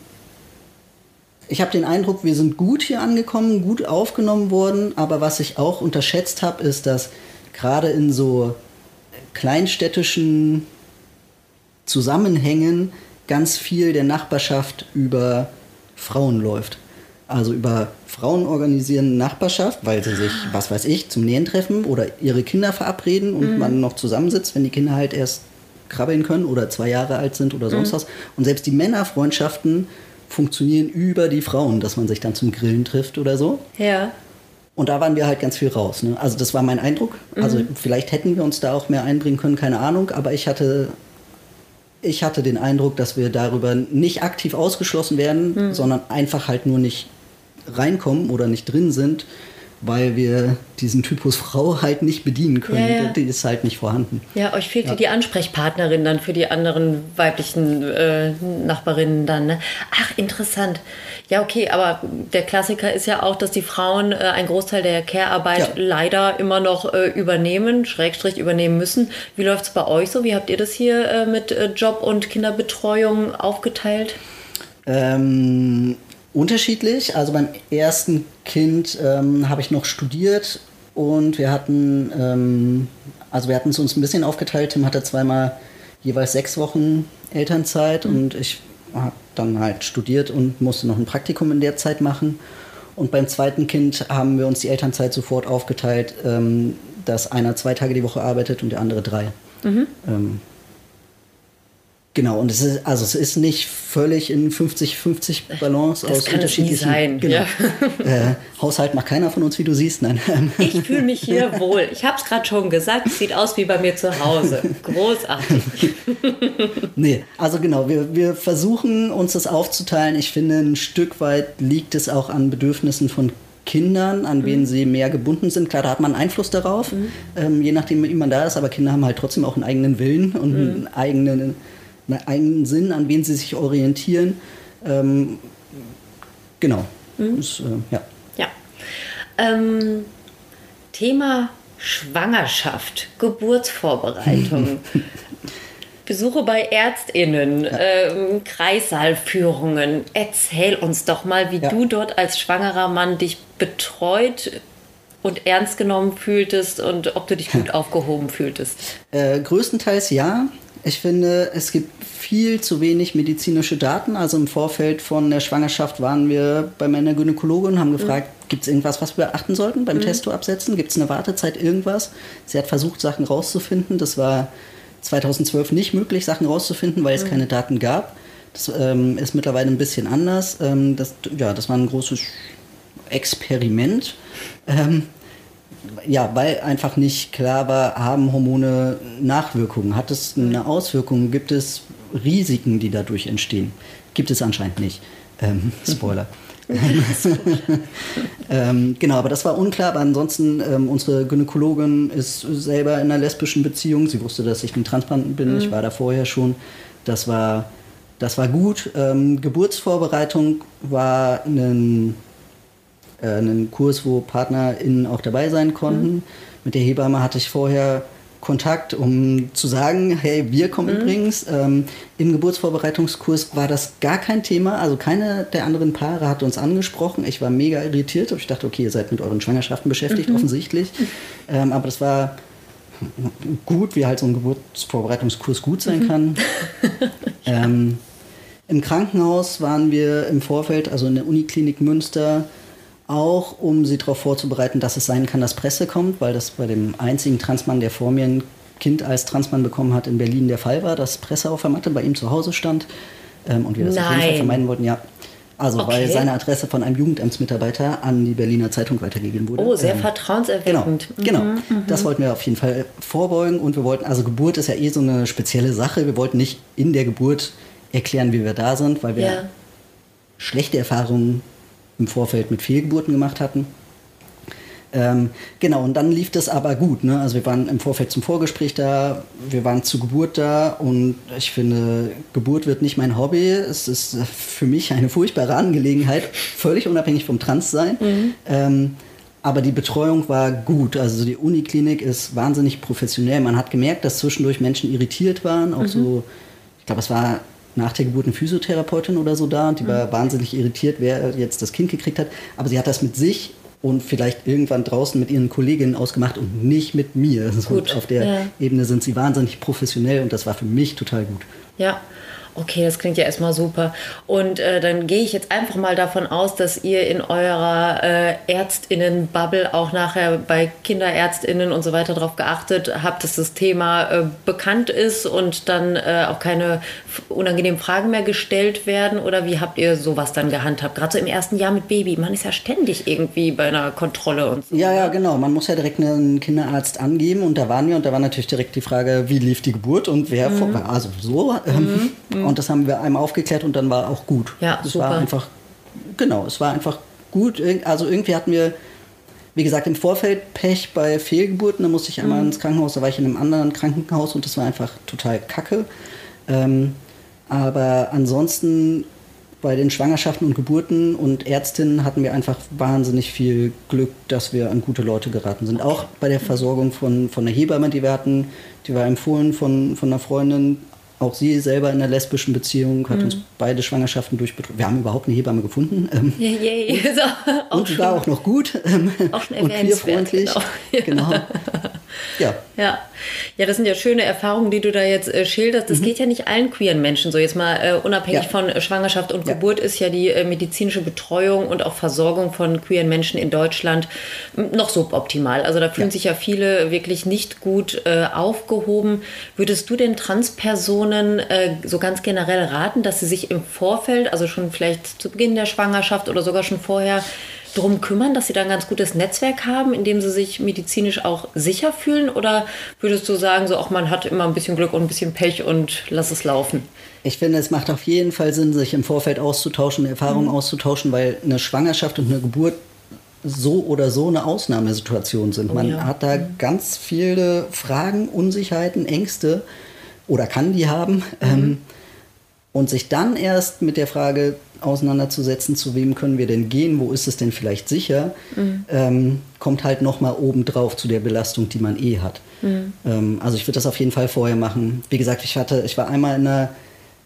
ich habe den Eindruck, wir sind gut hier angekommen, gut aufgenommen worden. Aber was ich auch unterschätzt habe, ist, dass gerade in so kleinstädtischen Zusammenhängen ganz viel der Nachbarschaft über Frauen läuft. Also über Frauen organisieren Nachbarschaft, weil sie sich, was weiß ich, zum Nähen treffen oder ihre Kinder verabreden und mhm. man noch zusammensitzt, wenn die Kinder halt erst krabbeln können oder zwei Jahre alt sind oder sonst mhm. was. Und selbst die Männerfreundschaften funktionieren über die Frauen, dass man sich dann zum Grillen trifft oder so. Ja. Und da waren wir halt ganz viel raus. Ne? Also das war mein Eindruck. Mhm. Also vielleicht hätten wir uns da auch mehr einbringen können, keine Ahnung. Aber ich hatte, ich hatte den Eindruck, dass wir darüber nicht aktiv ausgeschlossen werden, mhm. sondern einfach halt nur nicht reinkommen oder nicht drin sind, weil wir diesen Typus Frau halt nicht bedienen können. Ja, ja. Die ist halt nicht vorhanden. Ja, euch fehlt ja. die Ansprechpartnerin dann für die anderen weiblichen äh, Nachbarinnen dann. Ne? Ach, interessant. Ja, okay, aber der Klassiker ist ja auch, dass die Frauen äh, einen Großteil der Care-Arbeit leider immer noch äh, übernehmen, Schrägstrich übernehmen müssen. Wie läuft es bei euch so? Wie habt ihr das hier äh, mit äh, Job und Kinderbetreuung aufgeteilt? Ähm, unterschiedlich. Also beim ersten Kind ähm, habe ich noch studiert und wir hatten, ähm, also wir hatten es uns ein bisschen aufgeteilt. Tim hatte zweimal jeweils sechs Wochen Elternzeit mhm. und ich habe dann halt studiert und musste noch ein Praktikum in der Zeit machen. Und beim zweiten Kind haben wir uns die Elternzeit sofort aufgeteilt, ähm, dass einer zwei Tage die Woche arbeitet und der andere drei. Mhm. Genau, und es ist, also es ist nicht völlig in 50-50 Balance das aus kann unterschiedlichen. Sein. Genau. Ja. Äh, Haushalt macht keiner von uns, wie du siehst. Nein. Ich fühle mich hier wohl. Ich habe es gerade schon gesagt, es sieht aus wie bei mir zu Hause. Großartig. nee, also genau, wir, wir versuchen uns das aufzuteilen. Ich finde, ein Stück weit liegt es auch an Bedürfnissen von Kindern, an wen mhm. sie mehr gebunden sind. Klar, da hat man Einfluss darauf, mhm. ähm, je nachdem, wie man da ist, aber Kinder haben halt trotzdem auch einen eigenen Willen und mhm. einen eigenen einen Sinn, an wen sie sich orientieren. Ähm, genau. Mhm. Das, äh, ja. ja. Ähm, Thema Schwangerschaft, Geburtsvorbereitung. Besuche bei ÄrztInnen, ja. ähm, Kreissaalführungen. Erzähl uns doch mal, wie ja. du dort als schwangerer Mann dich betreut und ernst genommen fühltest und ob du dich gut aufgehoben fühltest. Äh, größtenteils ja. Ich finde, es gibt viel zu wenig medizinische Daten. Also im Vorfeld von der Schwangerschaft waren wir bei meiner Gynäkologin und haben mhm. gefragt, mhm. gibt es irgendwas, was wir beachten sollten beim mhm. Testo absetzen? Gibt es eine Wartezeit, irgendwas? Sie hat versucht, Sachen rauszufinden. Das war 2012 nicht möglich, Sachen rauszufinden, weil es mhm. keine Daten gab. Das ähm, ist mittlerweile ein bisschen anders. Ähm, das, ja, das war ein großes Experiment. Ähm, ja, weil einfach nicht klar war, haben Hormone Nachwirkungen? Hat es eine Auswirkung? Gibt es Risiken, die dadurch entstehen? Gibt es anscheinend nicht. Ähm, Spoiler. ähm, genau, aber das war unklar. Aber ansonsten, ähm, unsere Gynäkologin ist selber in einer lesbischen Beziehung. Sie wusste, dass ich ein Transplanten bin. Mhm. Ich war da vorher schon. Das war, das war gut. Ähm, Geburtsvorbereitung war ein äh, einen Kurs, wo PartnerInnen auch dabei sein konnten. Mhm. Mit der Hebamme hatte ich vorher Kontakt, um zu sagen, hey, wir kommen mhm. übrigens. Ähm, Im Geburtsvorbereitungskurs war das gar kein Thema. Also keine der anderen Paare hat uns angesprochen. Ich war mega irritiert. Ich dachte, okay, ihr seid mit euren Schwangerschaften beschäftigt, mhm. offensichtlich. Ähm, aber das war gut, wie halt so ein Geburtsvorbereitungskurs gut sein mhm. kann. ähm, Im Krankenhaus waren wir im Vorfeld, also in der Uniklinik Münster, auch um sie darauf vorzubereiten, dass es sein kann, dass Presse kommt, weil das bei dem einzigen Transmann, der vor mir ein Kind als Transmann bekommen hat, in Berlin der Fall war, dass Presse auf der Matte bei ihm zu Hause stand ähm, und wir das Nein. auf jeden Fall vermeiden wollten. Ja, also okay. weil seine Adresse von einem Jugendamtsmitarbeiter an die Berliner Zeitung weitergegeben wurde. Oh, sehr ähm, vertrauenserweckend. Genau, genau. Mhm, das wollten wir auf jeden Fall vorbeugen und wir wollten, also Geburt ist ja eh so eine spezielle Sache. Wir wollten nicht in der Geburt erklären, wie wir da sind, weil wir ja. schlechte Erfahrungen im Vorfeld mit Fehlgeburten gemacht hatten. Ähm, genau, und dann lief das aber gut. Ne? Also wir waren im Vorfeld zum Vorgespräch da, wir waren zur Geburt da und ich finde, Geburt wird nicht mein Hobby. Es ist für mich eine furchtbare Angelegenheit, völlig unabhängig vom Transsein. Mhm. Ähm, aber die Betreuung war gut. Also die Uniklinik ist wahnsinnig professionell. Man hat gemerkt, dass zwischendurch Menschen irritiert waren. Auch mhm. so, ich glaube, es war nach der Geburt eine Physiotherapeutin oder so da und die mhm. war wahnsinnig irritiert, wer jetzt das Kind gekriegt hat. Aber sie hat das mit sich und vielleicht irgendwann draußen mit ihren Kolleginnen ausgemacht und nicht mit mir. Gut. auf der ja. Ebene sind sie wahnsinnig professionell und das war für mich total gut. Ja, Okay, das klingt ja erstmal super. Und äh, dann gehe ich jetzt einfach mal davon aus, dass ihr in eurer äh, Ärztinnen-Bubble auch nachher bei Kinderärztinnen und so weiter darauf geachtet habt, dass das Thema äh, bekannt ist und dann äh, auch keine unangenehmen Fragen mehr gestellt werden. Oder wie habt ihr sowas dann gehandhabt? Gerade so im ersten Jahr mit Baby. Man ist ja ständig irgendwie bei einer Kontrolle und so. Ja, ja, genau. Man muss ja direkt einen Kinderarzt angeben und da waren wir und da war natürlich direkt die Frage, wie lief die Geburt und wer, mhm. vor, also so. Ähm, mhm. Und das haben wir einmal aufgeklärt und dann war auch gut. Ja, es super. war einfach, genau, es war einfach gut. Also irgendwie hatten wir, wie gesagt, im Vorfeld Pech bei Fehlgeburten. Da musste ich einmal mhm. ins Krankenhaus, da war ich in einem anderen Krankenhaus und das war einfach total kacke. Ähm, aber ansonsten bei den Schwangerschaften und Geburten und Ärztinnen hatten wir einfach wahnsinnig viel Glück, dass wir an gute Leute geraten sind. Auch bei der Versorgung von, von der Hebamme, die wir hatten, die war empfohlen von, von einer Freundin, auch sie selber in einer lesbischen Beziehung, hat mhm. uns beide Schwangerschaften durchbetreut. Wir haben überhaupt eine Hebamme gefunden. Ähm, yeah, yeah. und, und sie war auch noch gut ähm, auch und queerfreundlich. Genau. genau. Ja. ja. Ja, das sind ja schöne Erfahrungen, die du da jetzt äh, schilderst. Das mhm. geht ja nicht allen queeren Menschen so. Jetzt mal äh, unabhängig ja. von äh, Schwangerschaft und ja. Geburt ist ja die äh, medizinische Betreuung und auch Versorgung von queeren Menschen in Deutschland noch suboptimal. Also da fühlen ja. sich ja viele wirklich nicht gut äh, aufgehoben. Würdest du den Transpersonen äh, so ganz generell raten, dass sie sich im Vorfeld, also schon vielleicht zu Beginn der Schwangerschaft oder sogar schon vorher, darum kümmern, dass sie da ein ganz gutes Netzwerk haben, in dem sie sich medizinisch auch sicher fühlen? Oder würdest du sagen, so auch man hat immer ein bisschen Glück und ein bisschen Pech und lass es laufen? Ich finde, es macht auf jeden Fall Sinn, sich im Vorfeld auszutauschen, Erfahrungen mhm. auszutauschen, weil eine Schwangerschaft und eine Geburt so oder so eine Ausnahmesituation sind. Oh, Man ja. hat da mhm. ganz viele Fragen, Unsicherheiten, Ängste oder kann die haben. Mhm. Ähm, und sich dann erst mit der Frage auseinanderzusetzen, zu wem können wir denn gehen, wo ist es denn vielleicht sicher, mhm. ähm, kommt halt nochmal obendrauf zu der Belastung, die man eh hat. Mhm. Ähm, also ich würde das auf jeden Fall vorher machen. Wie gesagt, ich hatte, ich war einmal in einer,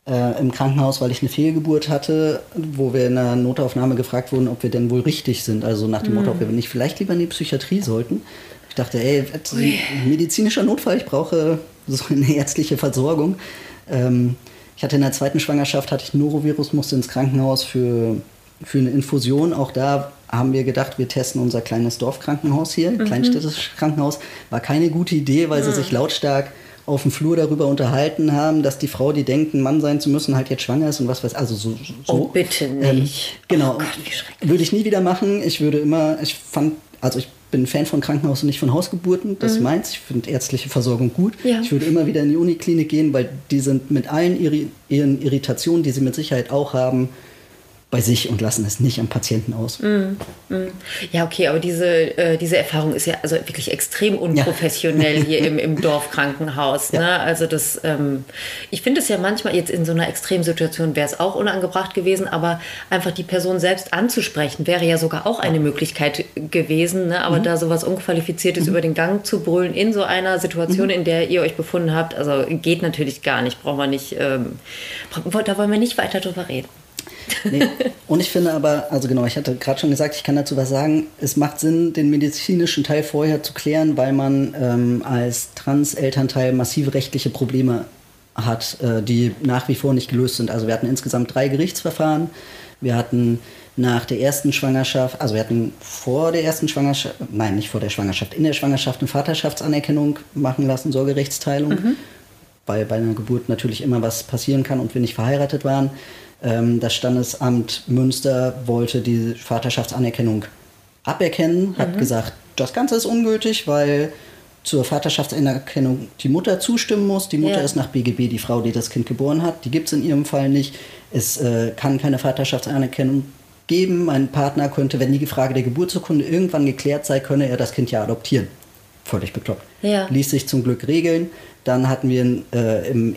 äh, im Krankenhaus, weil ich eine Fehlgeburt hatte, wo wir in einer Notaufnahme gefragt wurden, ob wir denn wohl richtig sind. Also nach dem mhm. Motto, ob wir nicht vielleicht lieber in die Psychiatrie sollten. Ich dachte, ey, medizinischer Notfall, ich brauche so eine ärztliche Versorgung. Ähm, ich hatte in der zweiten Schwangerschaft hatte ich Norovirus, musste ins Krankenhaus für, für eine Infusion. Auch da haben wir gedacht, wir testen unser kleines Dorfkrankenhaus hier, mhm. kleinstädtisches Krankenhaus. War keine gute Idee, weil mhm. sie sich lautstark auf dem Flur darüber unterhalten haben, dass die Frau, die denkt, ein Mann sein zu müssen, halt jetzt schwanger ist und was weiß Also so. so. Oh, bitte ähm, nicht. Ähm, genau. Oh Gott, würde ich nie wieder machen. Ich würde immer, ich fand, also ich bin Fan von Krankenhaus und nicht von Hausgeburten. Das mhm. meins. Ich finde ärztliche Versorgung gut. Ja. Ich würde immer wieder in die Uniklinik gehen, weil die sind mit allen ihren Irritationen, die sie mit Sicherheit auch haben, bei sich und lassen es nicht am Patienten aus. Mm, mm. Ja, okay, aber diese, äh, diese Erfahrung ist ja also wirklich extrem unprofessionell ja. hier im, im Dorfkrankenhaus. Ja. Ne? Also das, ähm, ich finde es ja manchmal jetzt in so einer Extremsituation wäre es auch unangebracht gewesen, aber einfach die Person selbst anzusprechen wäre ja sogar auch eine Möglichkeit gewesen. Ne? Aber mhm. da sowas Unqualifiziertes mhm. über den Gang zu brüllen in so einer Situation, mhm. in der ihr euch befunden habt, also geht natürlich gar nicht, braucht man nicht, ähm, da wollen wir nicht weiter drüber reden. Nee. Und ich finde aber, also genau, ich hatte gerade schon gesagt, ich kann dazu was sagen. Es macht Sinn, den medizinischen Teil vorher zu klären, weil man ähm, als Trans-Elternteil massive rechtliche Probleme hat, äh, die nach wie vor nicht gelöst sind. Also wir hatten insgesamt drei Gerichtsverfahren. Wir hatten nach der ersten Schwangerschaft, also wir hatten vor der ersten Schwangerschaft, nein, nicht vor der Schwangerschaft, in der Schwangerschaft eine Vaterschaftsanerkennung machen lassen, Sorgerechtsteilung, mhm. weil bei einer Geburt natürlich immer was passieren kann und wir nicht verheiratet waren. Ähm, das Standesamt Münster wollte die Vaterschaftsanerkennung aberkennen, hat mhm. gesagt, das Ganze ist ungültig, weil zur Vaterschaftsanerkennung die Mutter zustimmen muss. Die Mutter ja. ist nach BGB die Frau, die das Kind geboren hat. Die gibt es in ihrem Fall nicht. Es äh, kann keine Vaterschaftsanerkennung geben. Mein Partner könnte, wenn die Frage der Geburtsurkunde irgendwann geklärt sei, könne er das Kind ja adoptieren. Völlig bekloppt. Ja. Ließ sich zum Glück regeln. Dann hatten wir äh, im,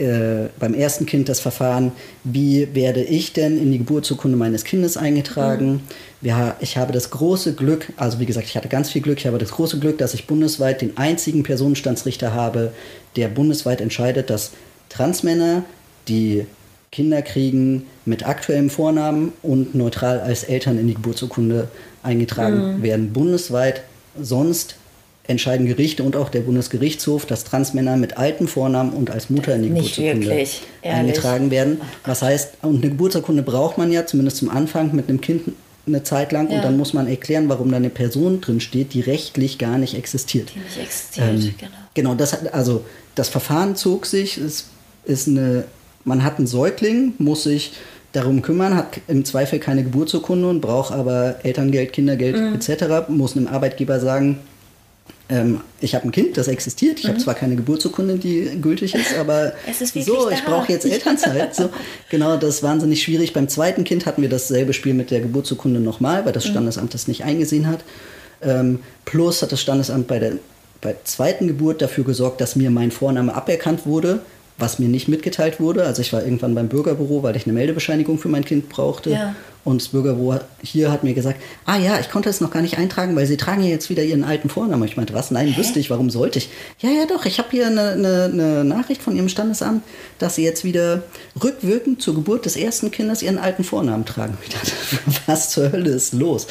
äh, beim ersten Kind das Verfahren, wie werde ich denn in die Geburtsurkunde meines Kindes eingetragen. Mhm. Wir, ich habe das große Glück, also wie gesagt, ich hatte ganz viel Glück, ich habe das große Glück, dass ich bundesweit den einzigen Personenstandsrichter habe, der bundesweit entscheidet, dass Transmänner, die Kinder kriegen, mit aktuellem Vornamen und neutral als Eltern in die Geburtsurkunde eingetragen mhm. werden, bundesweit. Sonst entscheiden Gerichte und auch der Bundesgerichtshof, dass Transmänner mit altem Vornamen und als Mutter in die Nicht Geburtsurkunde wirklich, eingetragen werden. Was heißt, und eine Geburtsurkunde braucht man ja, zumindest zum Anfang, mit einem Kind eine Zeit lang. Ja. Und dann muss man erklären, warum da eine Person drin steht, die rechtlich gar nicht existiert. Die nicht existiert, ähm, genau. Genau, das hat, also das Verfahren zog sich, es ist eine, man hat einen Säugling, muss sich darum kümmern, hat im Zweifel keine Geburtsurkunde und braucht aber Elterngeld, Kindergeld mhm. etc., muss einem Arbeitgeber sagen, ähm, ich habe ein Kind, das existiert. Ich mhm. habe zwar keine Geburtsurkunde, die gültig ist, aber ist so, ich brauche jetzt Elternzeit. so, genau, das ist wahnsinnig schwierig. Beim zweiten Kind hatten wir dasselbe Spiel mit der Geburtsurkunde nochmal, weil das mhm. Standesamt das nicht eingesehen hat. Ähm, plus hat das Standesamt bei der, bei der zweiten Geburt dafür gesorgt, dass mir mein Vorname aberkannt wurde was mir nicht mitgeteilt wurde. Also ich war irgendwann beim Bürgerbüro, weil ich eine Meldebescheinigung für mein Kind brauchte. Ja. Und das Bürgerbüro hier hat mir gesagt, ah ja, ich konnte es noch gar nicht eintragen, weil Sie tragen ja jetzt wieder Ihren alten Vornamen. Ich meinte, was? Nein, Hä? wüsste ich, warum sollte ich? Ja, ja, doch, ich habe hier eine, eine, eine, Nachricht von Ihrem Standesamt, dass Sie jetzt wieder rückwirkend zur Geburt des ersten Kindes Ihren alten Vornamen tragen. Ich dachte, was zur Hölle ist los?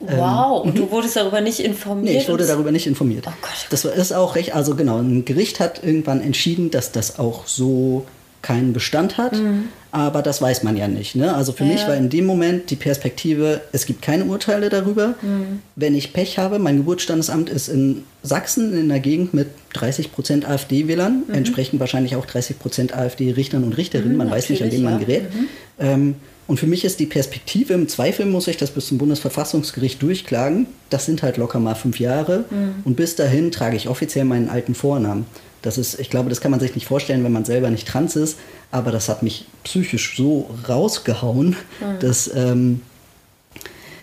Wow, ähm, und du wurdest darüber nicht informiert? Nee, ich wurde darüber nicht informiert. Oh Gott. Das ist auch recht, also genau, ein Gericht hat irgendwann entschieden, dass das auch so keinen Bestand hat, mhm. aber das weiß man ja nicht. Ne? Also für ja. mich war in dem Moment die Perspektive, es gibt keine Urteile darüber. Mhm. Wenn ich Pech habe, mein Geburtsstandesamt ist in Sachsen in der Gegend mit 30 Prozent AfD-Wählern, mhm. entsprechend wahrscheinlich auch 30 Prozent AfD-Richtern und Richterinnen, mhm, man weiß nicht, an wen man gerät. Mhm. Ähm, und für mich ist die Perspektive, im Zweifel muss ich das bis zum Bundesverfassungsgericht durchklagen. Das sind halt locker mal fünf Jahre. Mhm. Und bis dahin trage ich offiziell meinen alten Vornamen. Das ist, ich glaube, das kann man sich nicht vorstellen, wenn man selber nicht trans ist. Aber das hat mich psychisch so rausgehauen, mhm. dass, ähm,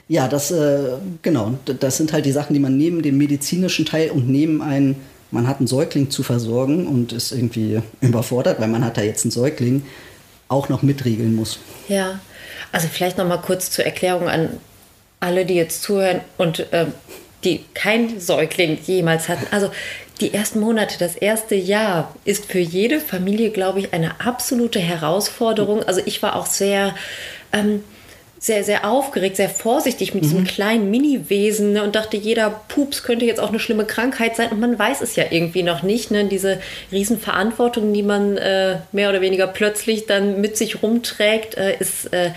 ja, das, äh, genau, das sind halt die Sachen, die man neben dem medizinischen Teil und neben einem, man hat einen Säugling zu versorgen und ist irgendwie überfordert, weil man hat da jetzt einen Säugling, auch noch mitregeln muss. Ja, also vielleicht noch mal kurz zur Erklärung an alle, die jetzt zuhören und äh, die kein Säugling jemals hatten. Also die ersten Monate, das erste Jahr ist für jede Familie, glaube ich, eine absolute Herausforderung. Also ich war auch sehr ähm, sehr, sehr aufgeregt, sehr vorsichtig mit mhm. diesem kleinen Mini-Wesen ne, und dachte, jeder Pups könnte jetzt auch eine schlimme Krankheit sein und man weiß es ja irgendwie noch nicht. Ne? Diese Riesenverantwortung, die man äh, mehr oder weniger plötzlich dann mit sich rumträgt, äh, ist, äh,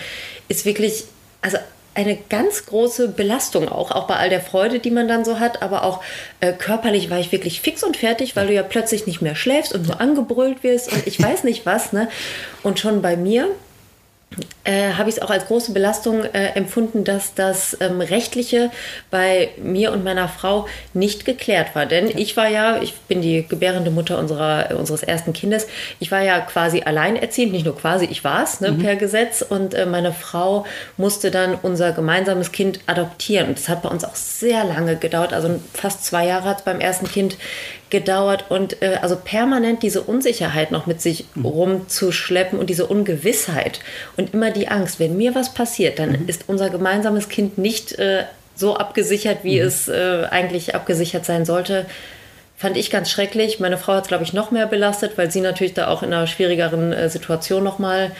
ist wirklich, also eine ganz große Belastung auch, auch bei all der Freude, die man dann so hat, aber auch äh, körperlich war ich wirklich fix und fertig, weil du ja plötzlich nicht mehr schläfst und nur angebrüllt wirst und ich weiß nicht was. Ne? Und schon bei mir äh, habe ich es auch als große Belastung äh, empfunden, dass das ähm, Rechtliche bei mir und meiner Frau nicht geklärt war. Denn ich war ja, ich bin die gebärende Mutter unserer, unseres ersten Kindes, ich war ja quasi alleinerziehend, nicht nur quasi, ich war es ne, mhm. per Gesetz und äh, meine Frau musste dann unser gemeinsames Kind adoptieren. Und das hat bei uns auch sehr lange gedauert, also fast zwei Jahre hat es beim ersten Kind gedauert und äh, also permanent diese Unsicherheit noch mit sich mhm. rumzuschleppen und diese Ungewissheit und immer die Angst, wenn mir was passiert, dann mhm. ist unser gemeinsames Kind nicht äh, so abgesichert, wie mhm. es äh, eigentlich abgesichert sein sollte. Fand ich ganz schrecklich. Meine Frau hat es, glaube ich, noch mehr belastet, weil sie natürlich da auch in einer schwierigeren äh, Situation nochmal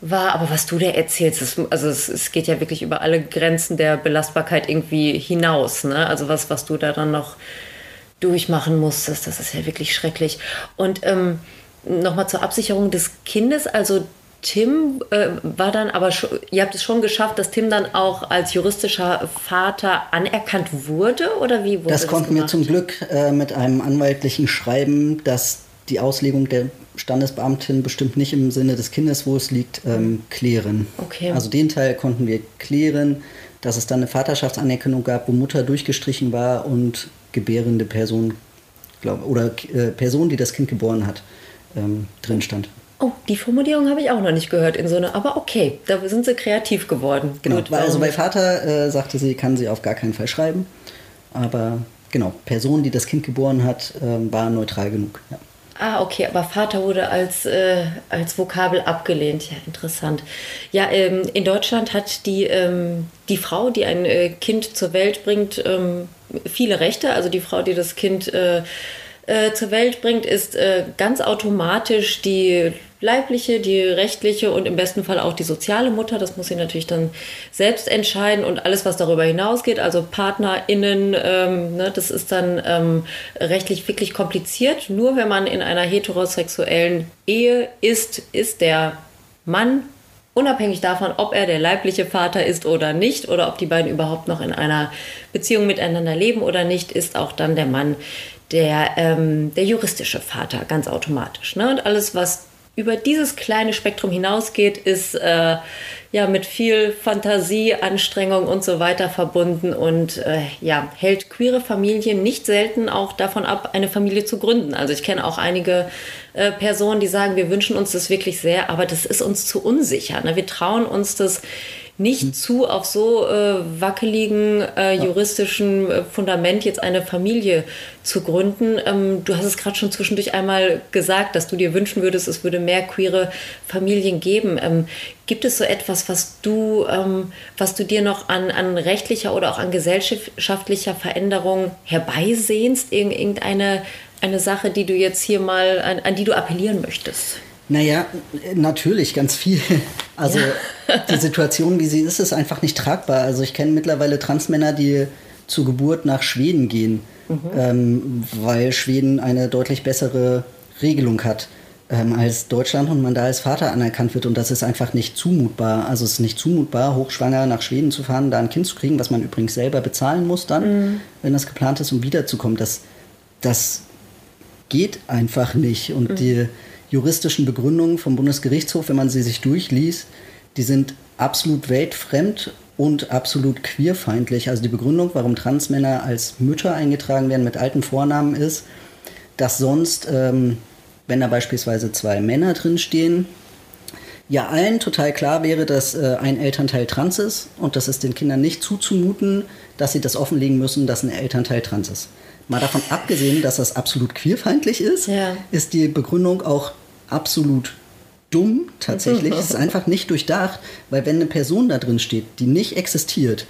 war. Aber was du da erzählst, ist, also es, es, geht ja wirklich über alle Grenzen der Belastbarkeit irgendwie hinaus. Ne? Also was, was du da dann noch durchmachen musstest. Das ist ja wirklich schrecklich. Und ähm, nochmal zur Absicherung des Kindes. Also Tim äh, war dann aber, schon, ihr habt es schon geschafft, dass Tim dann auch als juristischer Vater anerkannt wurde oder wie wurde das? Das konnten wir zum Glück äh, mit einem anwaltlichen Schreiben, dass die Auslegung der Standesbeamtin bestimmt nicht im Sinne des Kindes, wo es liegt, ähm, klären. Okay. Also den Teil konnten wir klären, dass es dann eine Vaterschaftsanerkennung gab, wo Mutter durchgestrichen war und gebärende Person, glaub, oder äh, Person, die das Kind geboren hat, ähm, drin stand. Oh, die Formulierung habe ich auch noch nicht gehört in so einer, aber okay, da sind sie kreativ geworden. Genau, Gut, also bei nicht? Vater äh, sagte sie, kann sie auf gar keinen Fall schreiben. Aber genau, Person, die das Kind geboren hat, ähm, war neutral genug. Ja. Ah, okay, aber Vater wurde als, äh, als Vokabel abgelehnt. Ja, interessant. Ja, ähm, in Deutschland hat die, ähm, die Frau, die ein äh, Kind zur Welt bringt, ähm, viele Rechte. Also die Frau, die das Kind äh, äh, zur Welt bringt, ist äh, ganz automatisch die leibliche, die rechtliche und im besten Fall auch die soziale Mutter. Das muss sie natürlich dann selbst entscheiden und alles, was darüber hinausgeht, also PartnerInnen, ähm, ne, das ist dann ähm, rechtlich wirklich kompliziert. Nur wenn man in einer heterosexuellen Ehe ist, ist der Mann unabhängig davon, ob er der leibliche Vater ist oder nicht oder ob die beiden überhaupt noch in einer Beziehung miteinander leben oder nicht, ist auch dann der Mann der, ähm, der juristische Vater, ganz automatisch. Ne? Und alles, was über dieses kleine Spektrum hinausgeht, ist äh, ja mit viel Fantasie, Anstrengung und so weiter verbunden und äh, ja, hält queere Familien nicht selten auch davon ab, eine Familie zu gründen. Also ich kenne auch einige äh, Personen, die sagen, wir wünschen uns das wirklich sehr, aber das ist uns zu unsicher. Ne? Wir trauen uns das nicht zu, auf so äh, wackeligen äh, juristischen äh, Fundament jetzt eine Familie zu gründen. Ähm, du hast es gerade schon zwischendurch einmal gesagt, dass du dir wünschen würdest, es würde mehr queere Familien geben. Ähm, gibt es so etwas, was du, ähm, was du dir noch an, an rechtlicher oder auch an gesellschaftlicher Veränderung herbeisehnst? Irgend, irgendeine eine Sache, die du jetzt hier mal, an, an die du appellieren möchtest? Naja, natürlich, ganz viel. Also die Situation, wie sie ist, ist einfach nicht tragbar. Also ich kenne mittlerweile Transmänner, die zur Geburt nach Schweden gehen, ähm, weil Schweden eine deutlich bessere Regelung hat ähm, als Deutschland und man da als Vater anerkannt wird. Und das ist einfach nicht zumutbar. Also es ist nicht zumutbar, hochschwanger nach Schweden zu fahren, da ein Kind zu kriegen, was man übrigens selber bezahlen muss dann, wenn das geplant ist, um wiederzukommen. Das, das geht einfach nicht. Und die juristischen Begründungen vom Bundesgerichtshof, wenn man sie sich durchliest, die sind absolut weltfremd und absolut queerfeindlich. Also die Begründung, warum Transmänner als Mütter eingetragen werden mit alten Vornamen ist, dass sonst, ähm, wenn da beispielsweise zwei Männer drinstehen, ja allen total klar wäre, dass äh, ein Elternteil trans ist und das ist den Kindern nicht zuzumuten, dass sie das offenlegen müssen, dass ein Elternteil trans ist. Mal davon abgesehen, dass das absolut queerfeindlich ist, Ja. ist die Begründung auch absolut dumm tatsächlich. es ist einfach nicht durchdacht, weil wenn eine Person da drin steht, die nicht existiert,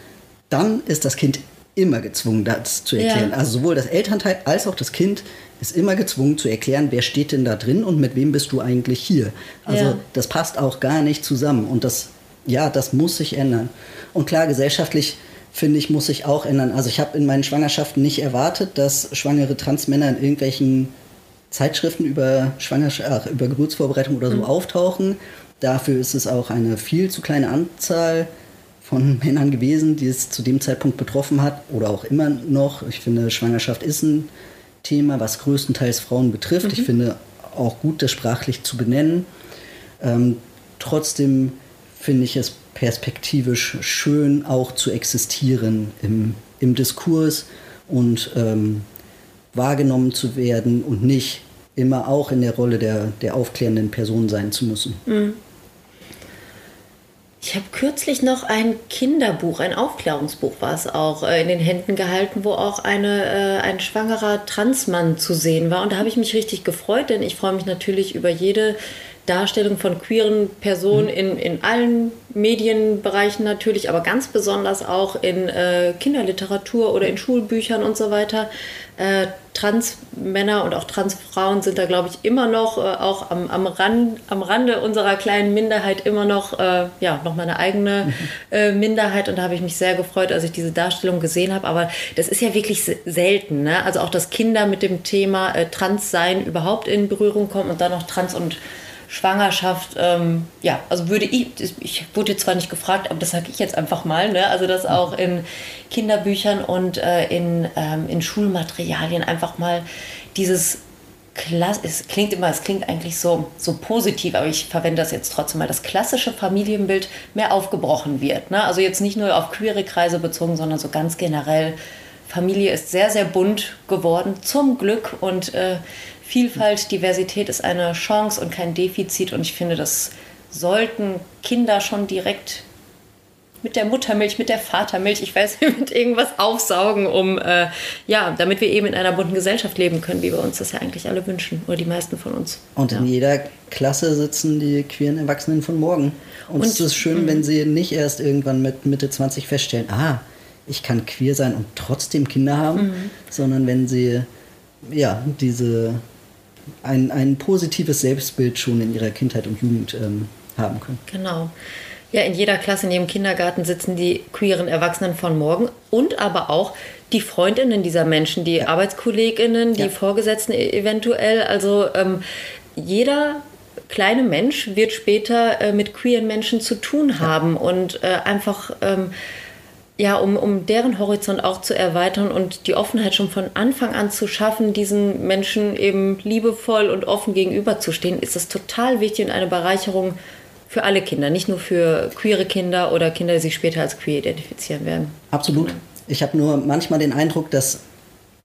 dann ist das Kind immer gezwungen, das zu erklären. Ja. Also sowohl das Elternteil als auch das Kind ist immer gezwungen zu erklären, wer steht denn da drin und mit wem bist du eigentlich hier. Also Ja. das passt auch gar nicht zusammen und das, ja, das muss sich ändern. Und klar, gesellschaftlich finde ich, muss sich auch ändern. Also ich habe in meinen Schwangerschaften nicht erwartet, dass schwangere Transmänner in irgendwelchen Zeitschriften über Schwangerschaft, über Geburtsvorbereitung oder so auftauchen. Dafür ist es auch eine viel zu kleine Anzahl von Männern gewesen, die es zu dem Zeitpunkt betroffen hat oder auch immer noch. Ich finde, Schwangerschaft ist ein Thema, was größtenteils Frauen betrifft. Ich finde auch gut, das sprachlich zu benennen. Ähm, trotzdem finde ich es perspektivisch schön, auch zu existieren im, im Diskurs und ähm, wahrgenommen zu werden und nicht immer auch in der Rolle der, der aufklärenden Person sein zu müssen. Ich habe kürzlich noch ein Kinderbuch, ein Aufklärungsbuch war es auch, äh, in den Händen gehalten, wo auch eine, äh, ein schwangerer Transmann zu sehen war. Und da habe ich mich richtig gefreut, denn ich freue mich natürlich über jede Darstellung von queeren Personen in, in allen Medienbereichen natürlich, aber ganz besonders auch in äh, Kinderliteratur oder in Schulbüchern und so weiter. Äh, Transmänner und auch Transfrauen sind da, glaube ich, immer noch, äh, auch am, am, Rand, am Rande unserer kleinen Minderheit immer noch, äh, ja, noch meine eigene äh, Minderheit. Und da habe ich mich sehr gefreut, als ich diese Darstellung gesehen habe. Aber das ist ja wirklich se- selten. Ne? Also auch, dass Kinder mit dem Thema äh, Transsein überhaupt in Berührung kommen und dann noch Trans und Schwangerschaft, ähm, ja, also würde ich, ich wurde jetzt zwar nicht gefragt, aber das sage ich jetzt einfach mal, ne? also dass auch in Kinderbüchern und äh, in, ähm, in Schulmaterialien einfach mal dieses Klass es klingt immer, es klingt eigentlich so, so positiv, aber ich verwende das jetzt trotzdem mal, das klassische Familienbild mehr aufgebrochen wird. Ne? Also jetzt nicht nur auf queere Kreise bezogen, sondern so ganz generell. Familie ist sehr, sehr bunt geworden, zum Glück. Und äh, Vielfalt, Diversität ist eine Chance und kein Defizit. Und ich finde, das sollten Kinder schon direkt mit der Muttermilch, mit der Vatermilch, ich weiß nicht, mit irgendwas aufsaugen, um äh, ja, damit wir eben in einer bunten Gesellschaft leben können, wie wir uns das ja eigentlich alle wünschen oder die meisten von uns. Und in jeder Klasse sitzen die queeren Erwachsenen von morgen. Und, und es ist schön, wenn sie nicht erst irgendwann mit Mitte 20 feststellen, ah, ich kann queer sein und trotzdem Kinder haben, mhm. sondern wenn sie ja diese ein, ein positives Selbstbild schon in ihrer Kindheit und Jugend ähm, haben können. Genau. Ja, in jeder Klasse, in jedem Kindergarten sitzen die queeren Erwachsenen von morgen und aber auch die Freundinnen dieser Menschen, die ja. Arbeitskolleginnen, die ja. Vorgesetzten e-, eventuell. Also ähm, jeder kleine Mensch wird später äh, mit queeren Menschen zu tun haben ja. und äh, einfach ähm, ja, um, um deren Horizont auch zu erweitern und die Offenheit schon von Anfang an zu schaffen, diesen Menschen eben liebevoll und offen gegenüberzustehen, ist es total wichtig und eine Bereicherung für alle Kinder, nicht nur für queere Kinder oder Kinder, die sich später als queer identifizieren werden. Absolut. Ich habe nur manchmal den Eindruck, dass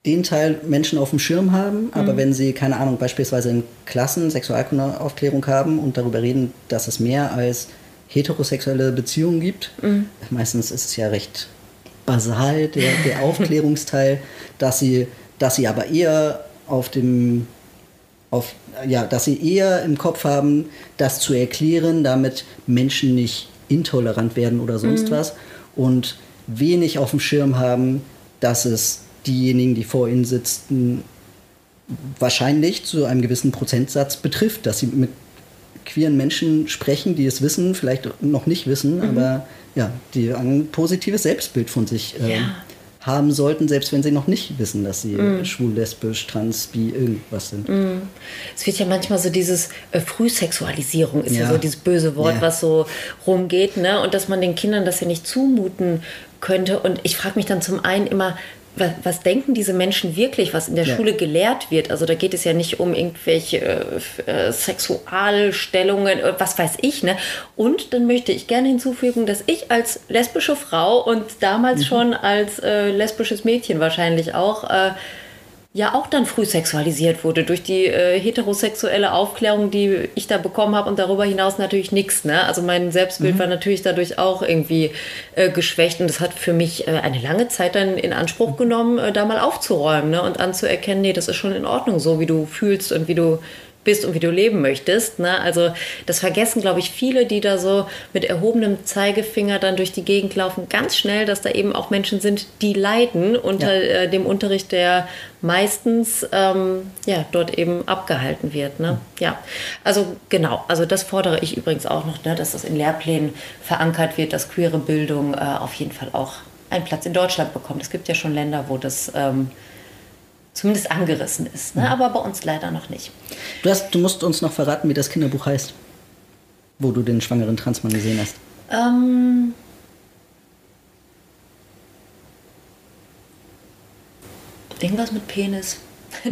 den Teil Menschen auf dem Schirm haben, aber mhm. wenn sie, keine Ahnung, beispielsweise in Klassen Sexualkundeaufklärung haben und darüber reden, dass es mehr als heterosexuelle Beziehungen gibt, mhm. meistens ist es ja recht basal, der, der Aufklärungsteil, dass sie, dass sie aber eher auf dem auf, ja, dass sie eher im Kopf haben, das zu erklären, damit Menschen nicht intolerant werden oder sonst mhm. was und wenig auf dem Schirm haben, dass es diejenigen, die vor ihnen sitzen, wahrscheinlich zu einem gewissen Prozentsatz betrifft, dass sie mit queeren Menschen sprechen, die es wissen, vielleicht noch nicht wissen, mhm. aber ja, die ein positives Selbstbild von sich äh, ja haben sollten, selbst wenn sie noch nicht wissen, dass sie mm. schwul, lesbisch, trans, bi, irgendwas sind. Mm. Es wird ja manchmal so dieses äh, Frühsexualisierung ist ja. ja. so dieses böse Wort, ja. was so rumgeht, ne? Und dass man den Kindern das ja nicht zumuten könnte. Und ich frage mich dann zum einen immer, was, was, denken diese Menschen wirklich, was in der ja. Schule gelehrt wird? Also da geht es ja nicht um irgendwelche äh, äh, Sexualstellungen, äh, was weiß ich. Ne? Und dann möchte ich gerne hinzufügen, dass ich als lesbische Frau und damals mhm. schon als äh, lesbisches Mädchen wahrscheinlich auch äh, ja auch dann früh sexualisiert wurde durch die äh, heterosexuelle Aufklärung, die ich da bekommen habe und darüber hinaus natürlich nichts. Ne? Also mein Selbstbild mhm. war natürlich dadurch auch irgendwie äh, geschwächt und das hat für mich äh, eine lange Zeit dann in Anspruch genommen, äh, da mal aufzuräumen ne? und anzuerkennen, nee, das ist schon in Ordnung, so wie du fühlst und wie du bist und wie du leben möchtest. Ne? Also das vergessen, glaube ich, viele, die da so mit erhobenem Zeigefinger dann durch die Gegend laufen, ganz schnell, dass da eben auch Menschen sind, die leiden unter ja. äh, dem Unterricht, der meistens ähm, ja, dort eben abgehalten wird. Ne? Ja, also genau, also das fordere ich übrigens auch noch, ne, dass das in Lehrplänen verankert wird, dass queere Bildung äh, auf jeden Fall auch einen Platz in Deutschland bekommt. Es gibt ja schon Länder, wo das... Ähm, zumindest angerissen ist. Ne? Aber bei uns leider noch nicht. Du, hast, du musst uns noch verraten, wie das Kinderbuch heißt, wo du den schwangeren Transmann gesehen hast. Ähm, irgendwas mit Penis.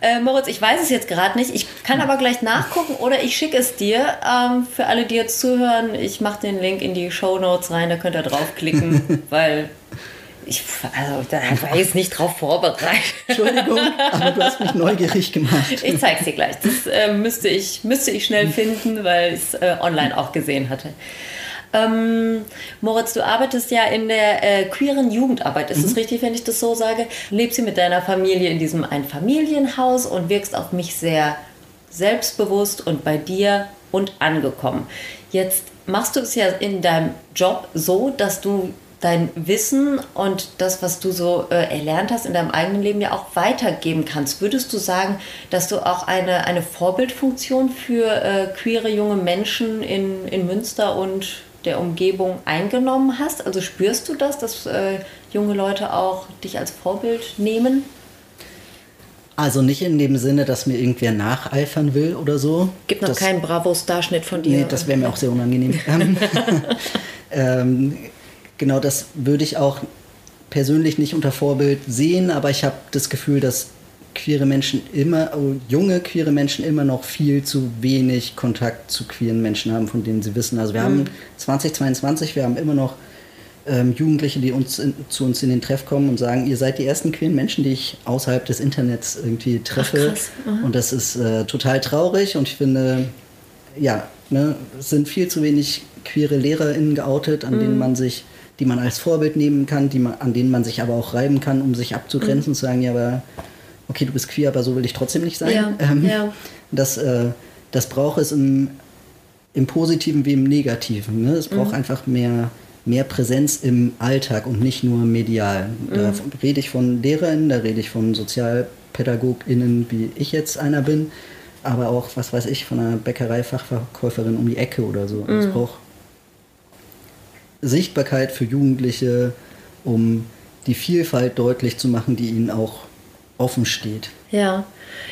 äh, Moritz, ich weiß es jetzt gerade nicht. Ich kann aber gleich nachgucken oder ich schicke es dir. Ähm, für alle, die jetzt zuhören, ich mache den Link in die Show Notes rein, da könnt ihr draufklicken, weil ich, also, da war ich nicht drauf vorbereitet. Entschuldigung, aber du hast mich neugierig gemacht. Ich zeig's dir gleich. Das äh, müsste, ich, müsste ich schnell finden, weil ich es äh, online auch gesehen hatte. Ähm, Moritz, du arbeitest ja in der äh, queeren Jugendarbeit. Ist es mhm. richtig, wenn ich das so sage? Lebst du mit deiner Familie in diesem Einfamilienhaus und wirkst auf mich sehr selbstbewusst und bei dir und angekommen. Jetzt machst du es ja in deinem Job so, dass du dein Wissen und das, was du so äh, erlernt hast in deinem eigenen Leben ja auch weitergeben kannst. Würdest du sagen, dass du auch eine, eine Vorbildfunktion für äh, queere junge Menschen in, in Münster und der Umgebung eingenommen hast? Also spürst du das, dass äh, junge Leute auch dich als Vorbild nehmen? Also nicht in dem Sinne, dass mir irgendwer nacheifern will oder so. Gibt noch das, keinen Bravo-Starschnitt von dir. Nee, das wäre mir auch sehr unangenehm. ähm, genau das würde ich auch persönlich nicht unter Vorbild sehen, aber ich habe das Gefühl, dass queere Menschen immer, oh, junge queere Menschen immer noch viel zu wenig Kontakt zu queeren Menschen haben, von denen sie wissen. Also wir mhm. haben 2022, wir haben immer noch ähm, Jugendliche, die uns in, zu uns in den Treff kommen und sagen, ihr seid die ersten queeren Menschen, die ich außerhalb des Internets irgendwie treffe. Ach, und das ist äh, total traurig und ich finde, ja, ne, es sind viel zu wenig queere LehrerInnen geoutet, an mhm. denen man sich, die man als Vorbild nehmen kann, die man, an denen man sich aber auch reiben kann, um sich abzugrenzen mhm. und zu sagen, ja, aber okay, du bist queer, aber so will ich trotzdem nicht sein. Ja, ähm, ja. Das, äh, das braucht es im, im Positiven wie im Negativen. Ne? Es braucht mhm. einfach mehr mehr Präsenz im Alltag und nicht nur medial. Da mhm. rede ich von LehrerInnen, da rede ich von SozialpädagogInnen, wie ich jetzt einer bin, aber auch, was weiß ich, von einer Bäckereifachverkäuferin um die Ecke oder so. Mhm. Es braucht Sichtbarkeit für Jugendliche, um die Vielfalt deutlich zu machen, die ihnen auch offen steht. Ja.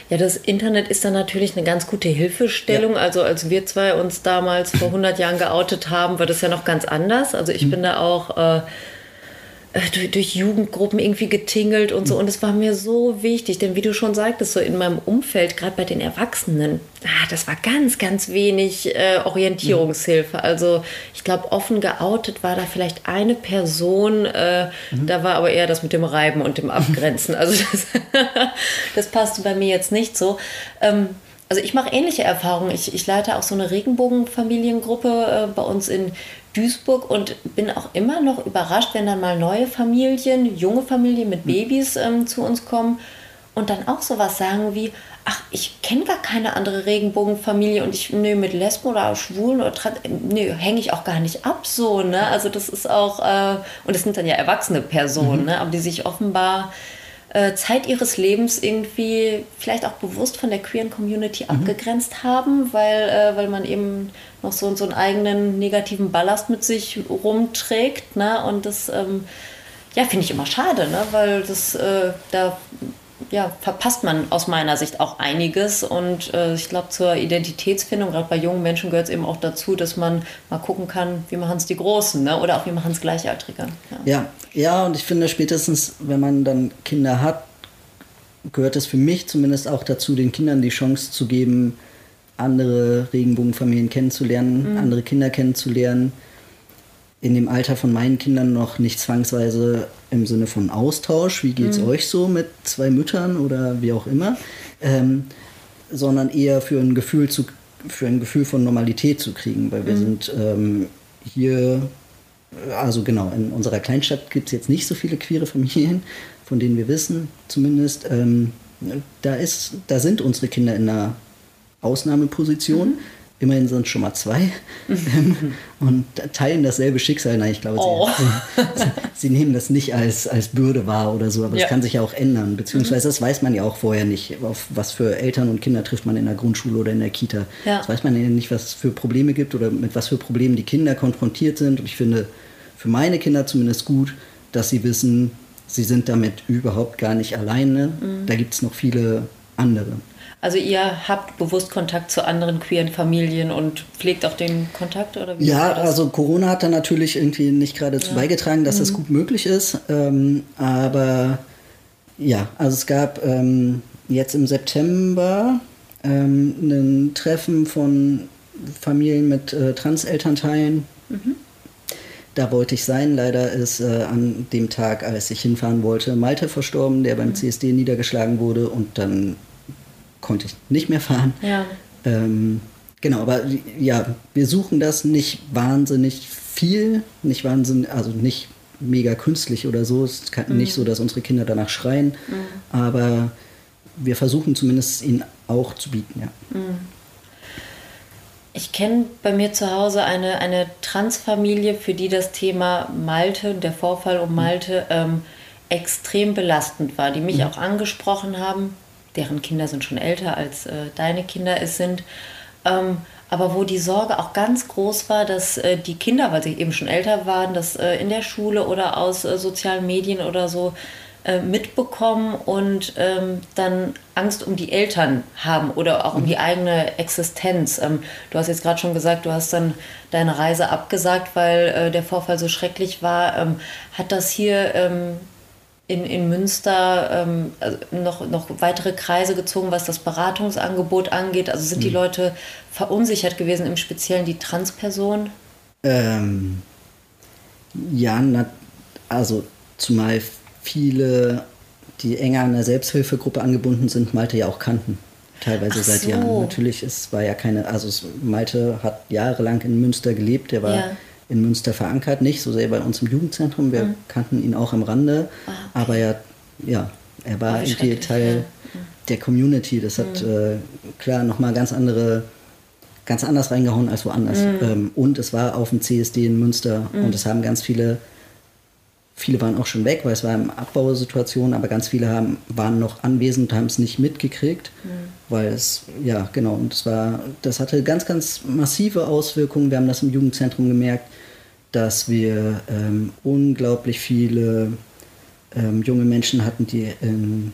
Ja, das Internet ist dann natürlich eine ganz gute Hilfestellung. Ja. Also als wir zwei uns damals vor 100 Jahren geoutet haben, war das ja noch ganz anders. Also ich mhm. bin da auch äh, durch, durch, Jugendgruppen irgendwie getingelt und so. Und es war mir so wichtig, denn wie du schon sagtest, so in meinem Umfeld, gerade bei den Erwachsenen, ah, das war ganz, ganz wenig äh, Orientierungshilfe. Also ich glaube, offen geoutet war da vielleicht eine Person, äh, mhm. da war aber eher das mit dem Reiben und dem Abgrenzen. Also das, das passte bei mir jetzt nicht so. Ähm, also ich mache ähnliche Erfahrungen. Ich, ich leite auch so eine Regenbogenfamiliengruppe äh, bei uns in Duisburg und bin auch immer noch überrascht, wenn dann mal neue Familien, junge Familien mit hm. Babys ähm, zu uns kommen und dann auch sowas sagen wie, ach, ich kenne gar keine andere Regenbogenfamilie und ich, nö, mit Lesben oder Schwulen oder Trans, nö, hänge ich auch gar nicht ab so, ne? Also das ist auch, äh, und es sind dann ja erwachsene Personen, mhm. ne? Aber die sich offenbar äh, Zeit ihres Lebens irgendwie vielleicht auch bewusst von der queeren Community mhm. abgegrenzt haben, weil, äh, weil man eben noch so, so einen eigenen negativen Ballast mit sich rumträgt. Ne? Und das ähm, ja, finde ich immer schade, ne? weil das äh, da ja, verpasst man aus meiner Sicht auch einiges. Und äh, ich glaube, zur Identitätsfindung, gerade bei jungen Menschen, gehört es eben auch dazu, dass man mal gucken kann, wie machen es die Großen ne? oder auch wie machen es Gleichaltrige. Ja. ja. Ja, und ich finde spätestens, wenn man dann Kinder hat, gehört es für mich zumindest auch dazu, den Kindern die Chance zu geben, andere Regenbogenfamilien kennenzulernen, mhm. andere Kinder kennenzulernen in dem Alter von meinen Kindern noch nicht zwangsweise im Sinne von Austausch, wie geht es mhm. euch so mit zwei Müttern oder wie auch immer, ähm, sondern eher für ein Gefühl zu, für ein Gefühl von Normalität zu kriegen, weil wir mhm. sind ähm, hier, also genau, in unserer Kleinstadt gibt es jetzt nicht so viele queere Familien, von denen wir wissen zumindest. Ähm, da, ist, da sind unsere Kinder in einer Ausnahmeposition. Mhm Immerhin sind es schon mal zwei ähm, und teilen dasselbe Schicksal. Nein, ich glaube, oh. sie, sie, sie, nehmen das nicht als, als Bürde wahr oder so, aber ja. das kann sich ja auch ändern. Beziehungsweise das weiß man ja auch vorher nicht. Auf was für Eltern und Kinder trifft man in der Grundschule oder in der Kita. Ja. Das weiß man ja nicht, was es für Probleme gibt oder mit was für Problemen die Kinder konfrontiert sind. Und ich finde für meine Kinder zumindest gut, dass sie wissen, sie sind damit überhaupt gar nicht alleine. Mhm. Da gibt es noch viele andere. Also ihr habt bewusst Kontakt zu anderen queeren Familien und pflegt auch den Kontakt oder wie? Ja, also Corona hat da natürlich irgendwie nicht gerade ja. beigetragen, dass mhm. das gut möglich ist. Ähm, aber ja, also es gab ähm, jetzt im September ähm, ein Treffen von Familien mit äh, Transelternteilen. Mhm. Da wollte ich sein. Leider ist äh, an dem Tag, als ich hinfahren wollte, Malte verstorben, der beim mhm. CSD niedergeschlagen wurde und dann konnte ich nicht mehr fahren. Ja. Ähm, genau, aber ja, wir suchen das nicht wahnsinnig viel, nicht wahnsinnig, also nicht mega künstlich oder so. Es ist mhm. nicht so, dass unsere Kinder danach schreien, mhm. aber wir versuchen zumindest ihnen auch zu bieten, ja. Mhm. Ich kenne bei mir zu Hause eine, eine Transfamilie, für die das Thema Malte, der Vorfall um Malte, ähm, extrem belastend war, die mich mhm. auch angesprochen haben, deren Kinder sind schon älter als äh, deine Kinder es sind. Ähm, aber wo die Sorge auch ganz groß war, dass äh, die Kinder, weil sie eben schon älter waren, das äh, in der Schule oder aus äh, sozialen Medien oder so äh, mitbekommen und ähm, dann Angst um die Eltern haben oder auch um die eigene Existenz. Ähm, du hast jetzt gerade schon gesagt, du hast dann deine Reise abgesagt, weil äh, der Vorfall so schrecklich war. Ähm, hat das hier ähm, in, in Münster ähm, also noch, noch weitere Kreise gezogen, was das Beratungsangebot angeht? Also sind mhm. die Leute verunsichert gewesen, im Speziellen die Transperson? Ähm, Ja, na, also zumal viele, die enger an der Selbsthilfegruppe angebunden sind, Malte ja auch kannten. Teilweise Ach seit so. Jahren. Natürlich, es war ja keine, also es, Malte hat jahrelang in Münster gelebt, der war Ja. in Münster verankert, nicht so sehr bei uns im Jugendzentrum, wir kannten ihn auch am Rande, aber ja, ja, er war Mhm. Ah, wie irgendwie Teil ja. der Community. Das hat äh, klar nochmal ganz andere, ganz anders reingehauen als woanders. Mhm. Ähm, und es war auf dem CSD in Münster und es haben ganz viele, viele waren auch schon weg, weil es war eine Abbausituation, aber ganz viele haben, waren noch anwesend und haben es nicht mitgekriegt, Mhm. weil es, ja genau, und es war, das hatte ganz, ganz massive Auswirkungen. Wir haben das im Jugendzentrum gemerkt, dass wir ähm, unglaublich viele ähm, junge Menschen hatten, die, ähm,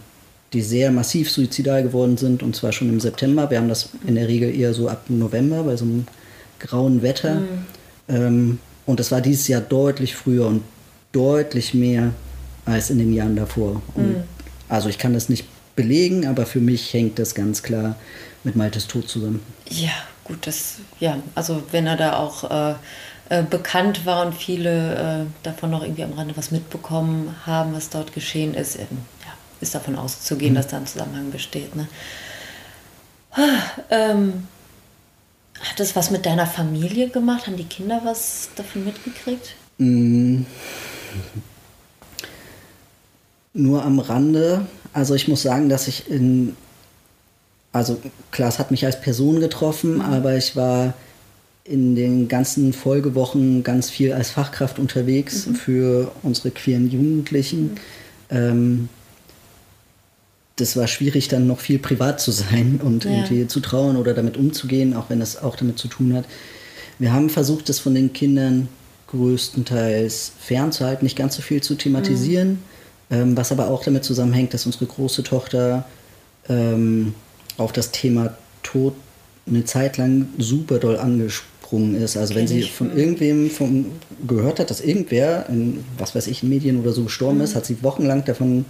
die sehr massiv suizidal geworden sind, und zwar schon im September. Wir haben das in der Regel eher so ab November bei so einem grauen Wetter. Ähm, und das war dieses Jahr deutlich früher und deutlich mehr als in den Jahren davor. Und Also ich kann das nicht belegen, aber für mich hängt das ganz klar mit Maltes Tod zusammen. Ja, gut, das, ja, also wenn er da auch äh, äh, bekannt war und viele äh, davon noch irgendwie am Rande was mitbekommen haben, was dort geschehen ist, ähm, ja, ist davon auszugehen, dass da ein Zusammenhang besteht. Ne? Ah, ähm, hat das was mit deiner Familie gemacht? Haben die Kinder was davon mitgekriegt? Nur am Rande. Also ich muss sagen, dass ich in... Also klar, es hat mich als Person getroffen, aber ich war in den ganzen Folgewochen ganz viel als Fachkraft unterwegs für unsere queeren Jugendlichen. Ähm, das war schwierig, dann noch viel privat zu sein und Ja. irgendwie zu trauen oder damit umzugehen, auch wenn es auch damit zu tun hat. Wir haben versucht, das von den Kindern größtenteils fernzuhalten, nicht ganz so viel zu thematisieren, ähm, was aber auch damit zusammenhängt, dass unsere große Tochter ähm, auf das Thema Tod eine Zeit lang super doll angesprungen ist. Also wenn sie von mhm. irgendwem von, gehört hat, dass irgendwer in, was weiß ich, in Medien oder so gestorben ist, hat sie wochenlang davon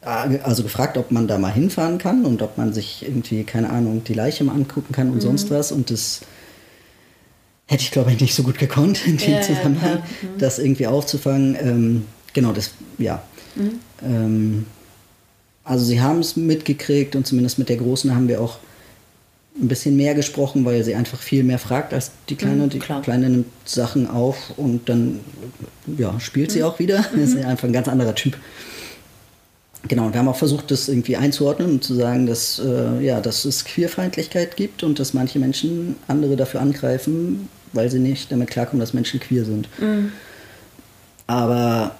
äh, also gefragt, ob man da mal hinfahren kann und ob man sich irgendwie, keine Ahnung, die Leiche mal angucken kann und sonst was. Und das hätte ich, glaube ich, nicht so gut gekonnt in dem Ja, ja, Zusammenhang, klar. das irgendwie aufzufangen. Ähm, genau, das, ja. Ähm, also sie haben es mitgekriegt und zumindest mit der Großen haben wir auch ein bisschen mehr gesprochen, weil sie einfach viel mehr fragt als die Kleine. Mhm, die. Kleine nimmt Sachen auf und dann ja, spielt Mhm. sie auch wieder. ist ja einfach ein ganz anderer Typ. Genau, und wir haben auch versucht, das irgendwie einzuordnen und zu sagen, dass, äh, ja, dass es Queerfeindlichkeit gibt und dass manche Menschen andere dafür angreifen, weil sie nicht damit klarkommen, dass Menschen queer sind. Aber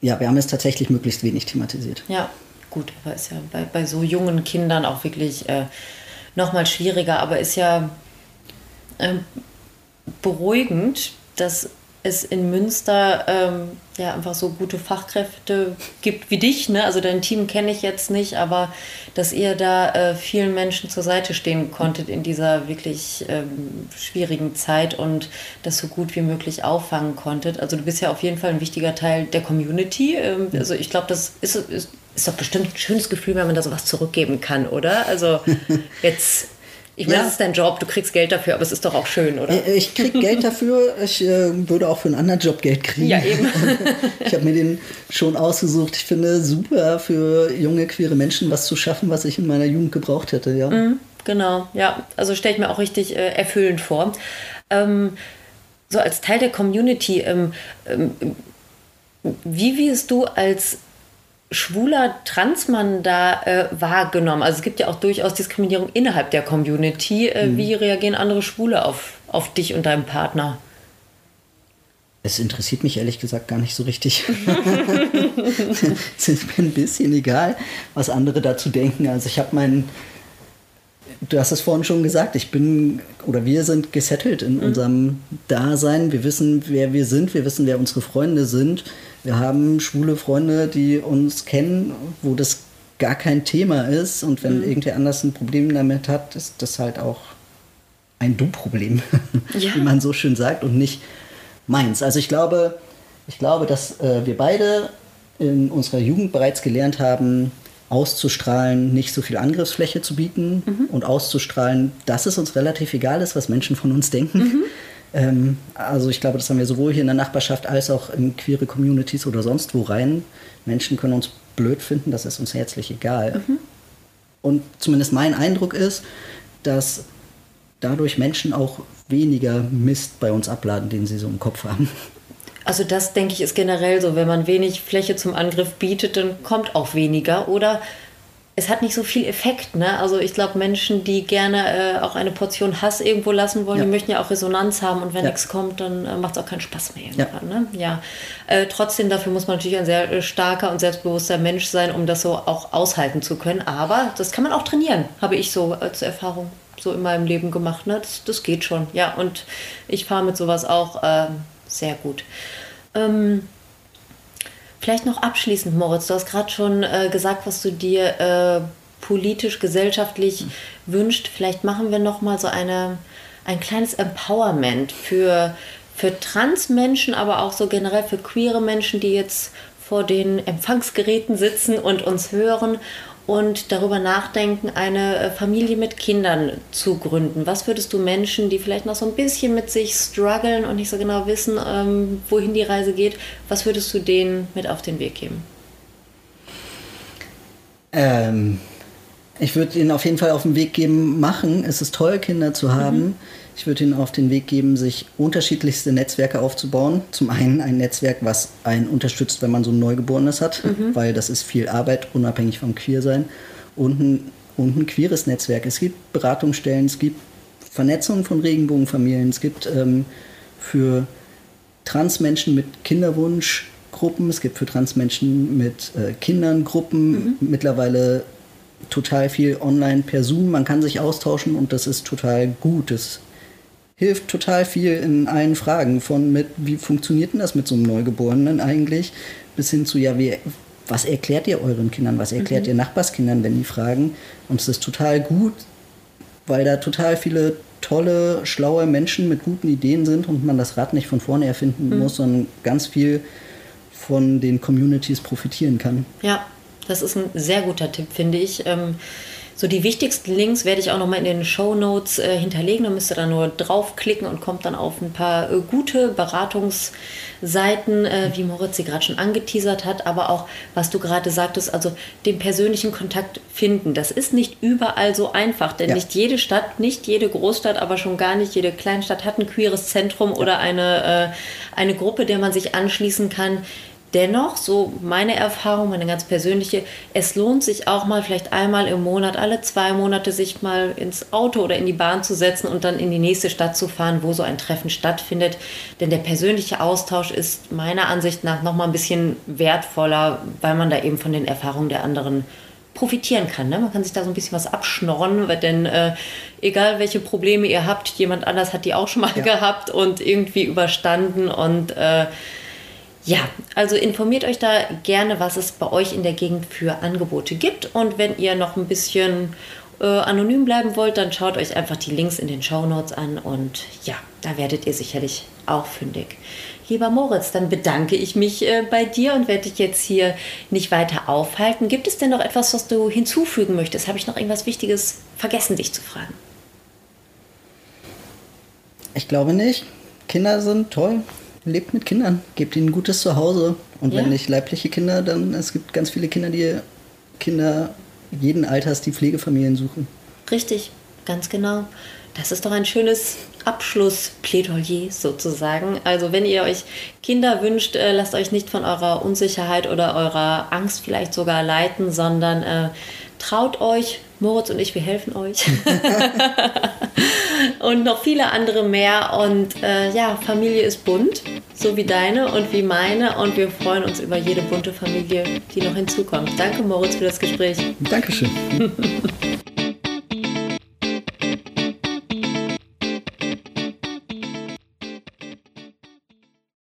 ja, wir haben es tatsächlich möglichst wenig thematisiert. Ja, gut, aber ist ja bei, bei so jungen Kindern auch wirklich äh, nochmal schwieriger, aber ist ja ähm, beruhigend, dass es in Münster ähm, ja einfach so gute Fachkräfte gibt wie dich. Ne? Also dein Team kenne ich jetzt nicht, aber dass ihr da äh, vielen Menschen zur Seite stehen konntet in dieser wirklich ähm, schwierigen Zeit und das so gut wie möglich auffangen konntet. Also du bist ja auf jeden Fall ein wichtiger Teil der Community. Ähm, also ich glaube, das ist, ist, ist doch bestimmt ein schönes Gefühl, wenn man da sowas zurückgeben kann, oder? Also jetzt, ich meine, Ja. es ist dein Job, du kriegst Geld dafür, aber es ist doch auch schön, oder? Äh, Ich krieg Geld dafür. Ich äh, würde auch für einen anderen Job Geld kriegen. Ja, eben. Ich habe mir den schon ausgesucht. Ich finde super für junge queere Menschen was zu schaffen, was ich in meiner Jugend gebraucht hätte. Ja. Genau, ja. Also stelle ich mir auch richtig äh, erfüllend vor. Ähm, so als Teil der Community, ähm, ähm, wie wirst du als schwuler Transmann da äh, wahrgenommen? Also es gibt ja auch durchaus Diskriminierung innerhalb der Community. Äh, Wie reagieren andere Schwule auf, auf dich und deinen Partner? Es interessiert mich ehrlich gesagt gar nicht so richtig. es ist mir ein bisschen egal, was andere dazu denken. Also ich habe meinen, du hast es vorhin schon gesagt, ich bin oder wir sind gesettelt in unserem Dasein. Wir wissen, wer wir sind, wir wissen, wer unsere Freunde sind. Wir haben schwule Freunde, die uns kennen, wo das gar kein Thema ist. Und wenn irgendwer anders ein Problem damit hat, ist das halt auch ein Du-Problem, Ja. wie man so schön sagt, und nicht meins. Also ich glaube, ich glaube, dass äh, wir beide in unserer Jugend bereits gelernt haben, auszustrahlen, nicht so viel Angriffsfläche zu bieten und auszustrahlen, dass es uns relativ egal ist, was Menschen von uns denken. Ähm, also ich glaube, das haben wir sowohl hier in der Nachbarschaft als auch in queere Communities oder sonst wo rein. Menschen können uns blöd finden, das ist uns herzlich egal. Mhm. Und zumindest mein Eindruck ist, dass dadurch Menschen auch weniger Mist bei uns abladen, den sie so im Kopf haben. Also das denke ich ist generell so, wenn man wenig Fläche zum Angriff bietet, dann kommt auch weniger. Oder es hat nicht so viel Effekt. Ne? Also ich glaube, Menschen, die gerne äh, auch eine Portion Hass irgendwo lassen wollen, ja. die möchten ja auch Resonanz haben und wenn ja. nichts kommt, dann äh, macht es auch keinen Spaß mehr irgendwann. Ja. Ne? ja. Äh, trotzdem, dafür muss man natürlich ein sehr äh, starker und selbstbewusster Mensch sein, um das so auch aushalten zu können. Aber das kann man auch trainieren, habe ich so als Erfahrung so in meinem Leben gemacht. Ne? Das, das geht schon. Ja, und ich fahre mit sowas auch ähm, sehr gut. Ähm, Vielleicht noch abschließend, Moritz, du hast gerade schon äh, gesagt, was du dir äh, politisch, gesellschaftlich mhm. wünscht. Vielleicht machen wir noch mal so eine, ein kleines Empowerment für, für Transmenschen, aber auch so generell für queere Menschen, die jetzt vor den Empfangsgeräten sitzen und uns hören und darüber nachdenken, eine äh, Familie mit Kindern zu gründen. Was würdest du Menschen, die vielleicht noch so ein bisschen mit sich strugglen und nicht so genau wissen, ähm, wohin die Reise geht, was würdest du denen mit auf den Weg geben? Ähm, ich würde ihnen auf jeden Fall auf den Weg geben, machen. Es ist toll, Kinder zu haben. Mhm. Ich würde Ihnen auf den Weg geben, sich unterschiedlichste Netzwerke aufzubauen. Zum einen ein Netzwerk, was einen unterstützt, wenn man so ein Neugeborenes hat, mhm. weil das ist viel Arbeit, unabhängig vom Queersein. Und ein, und ein queeres Netzwerk. Es gibt Beratungsstellen, es gibt Vernetzung von Regenbogenfamilien, es gibt ähm, für Transmenschen mit Kinderwunsch Gruppen, es gibt für Transmenschen mit äh, Kindern Gruppen, mhm. mittlerweile total viel online per Zoom, man kann sich austauschen und das ist total gut. Das hilft total viel in allen Fragen von mit, wie funktioniert denn das mit so einem Neugeborenen eigentlich, bis hin zu, ja, wie, was erklärt ihr euren Kindern, was erklärt mhm. ihr Nachbarskindern, wenn die fragen. Und es ist total gut, weil da total viele tolle, schlaue Menschen mit guten Ideen sind und man das Rad nicht von vorne erfinden mhm. muss, sondern ganz viel von den Communities profitieren kann. Ja, das ist ein sehr guter Tipp, finde ich. Ähm so die wichtigsten Links werde ich auch nochmal in den Show Notes äh, hinterlegen. Da müsst ihr dann nur draufklicken und kommt dann auf ein paar äh, gute Beratungsseiten, äh, wie Moritz sie gerade schon angeteasert hat, aber auch, was du gerade sagtest, also den persönlichen Kontakt finden. Das ist nicht überall so einfach, denn ja. nicht jede Stadt, nicht jede Großstadt, aber schon gar nicht jede Kleinstadt hat ein queeres Zentrum ja. oder eine, äh, eine Gruppe, der man sich anschließen kann Dennoch, so meine Erfahrung, meine ganz persönliche, es lohnt sich auch mal vielleicht einmal im Monat, alle zwei Monate sich mal ins Auto oder in die Bahn zu setzen und dann in die nächste Stadt zu fahren, wo so ein Treffen stattfindet. Denn der persönliche Austausch ist meiner Ansicht nach noch mal ein bisschen wertvoller, weil man da eben von den Erfahrungen der anderen profitieren kann. Ne? Man kann sich da so ein bisschen was abschnorren, weil denn äh, egal welche Probleme ihr habt, jemand anders hat die auch schon mal ja. gehabt und irgendwie überstanden und äh, ja, also informiert euch da gerne, was es bei euch in der Gegend für Angebote gibt. Und wenn ihr noch ein bisschen äh, anonym bleiben wollt, dann schaut euch einfach die Links in den Show Notes an und ja, da werdet ihr sicherlich auch fündig. Lieber Moritz, dann bedanke ich mich äh, bei dir und werde dich jetzt hier nicht weiter aufhalten. Gibt es denn noch etwas, was du hinzufügen möchtest? Habe ich noch irgendwas Wichtiges vergessen, dich zu fragen? Ich glaube nicht. Kinder sind toll lebt mit Kindern, gebt ihnen ein gutes Zuhause. Und ja. wenn nicht leibliche Kinder, dann es gibt ganz viele Kinder, die Kinder jeden Alters die Pflegefamilien suchen. Richtig, ganz genau. Das ist doch ein schönes Abschlussplädoyer sozusagen. Also wenn ihr euch Kinder wünscht, äh, lasst euch nicht von eurer Unsicherheit oder eurer Angst vielleicht sogar leiten, sondern äh, traut euch. Moritz und ich, wir helfen euch. und noch viele andere mehr. Und äh, ja, Familie ist bunt, so wie deine und wie meine. Und wir freuen uns über jede bunte Familie, die noch hinzukommt. Danke, Moritz, für das Gespräch. Dankeschön.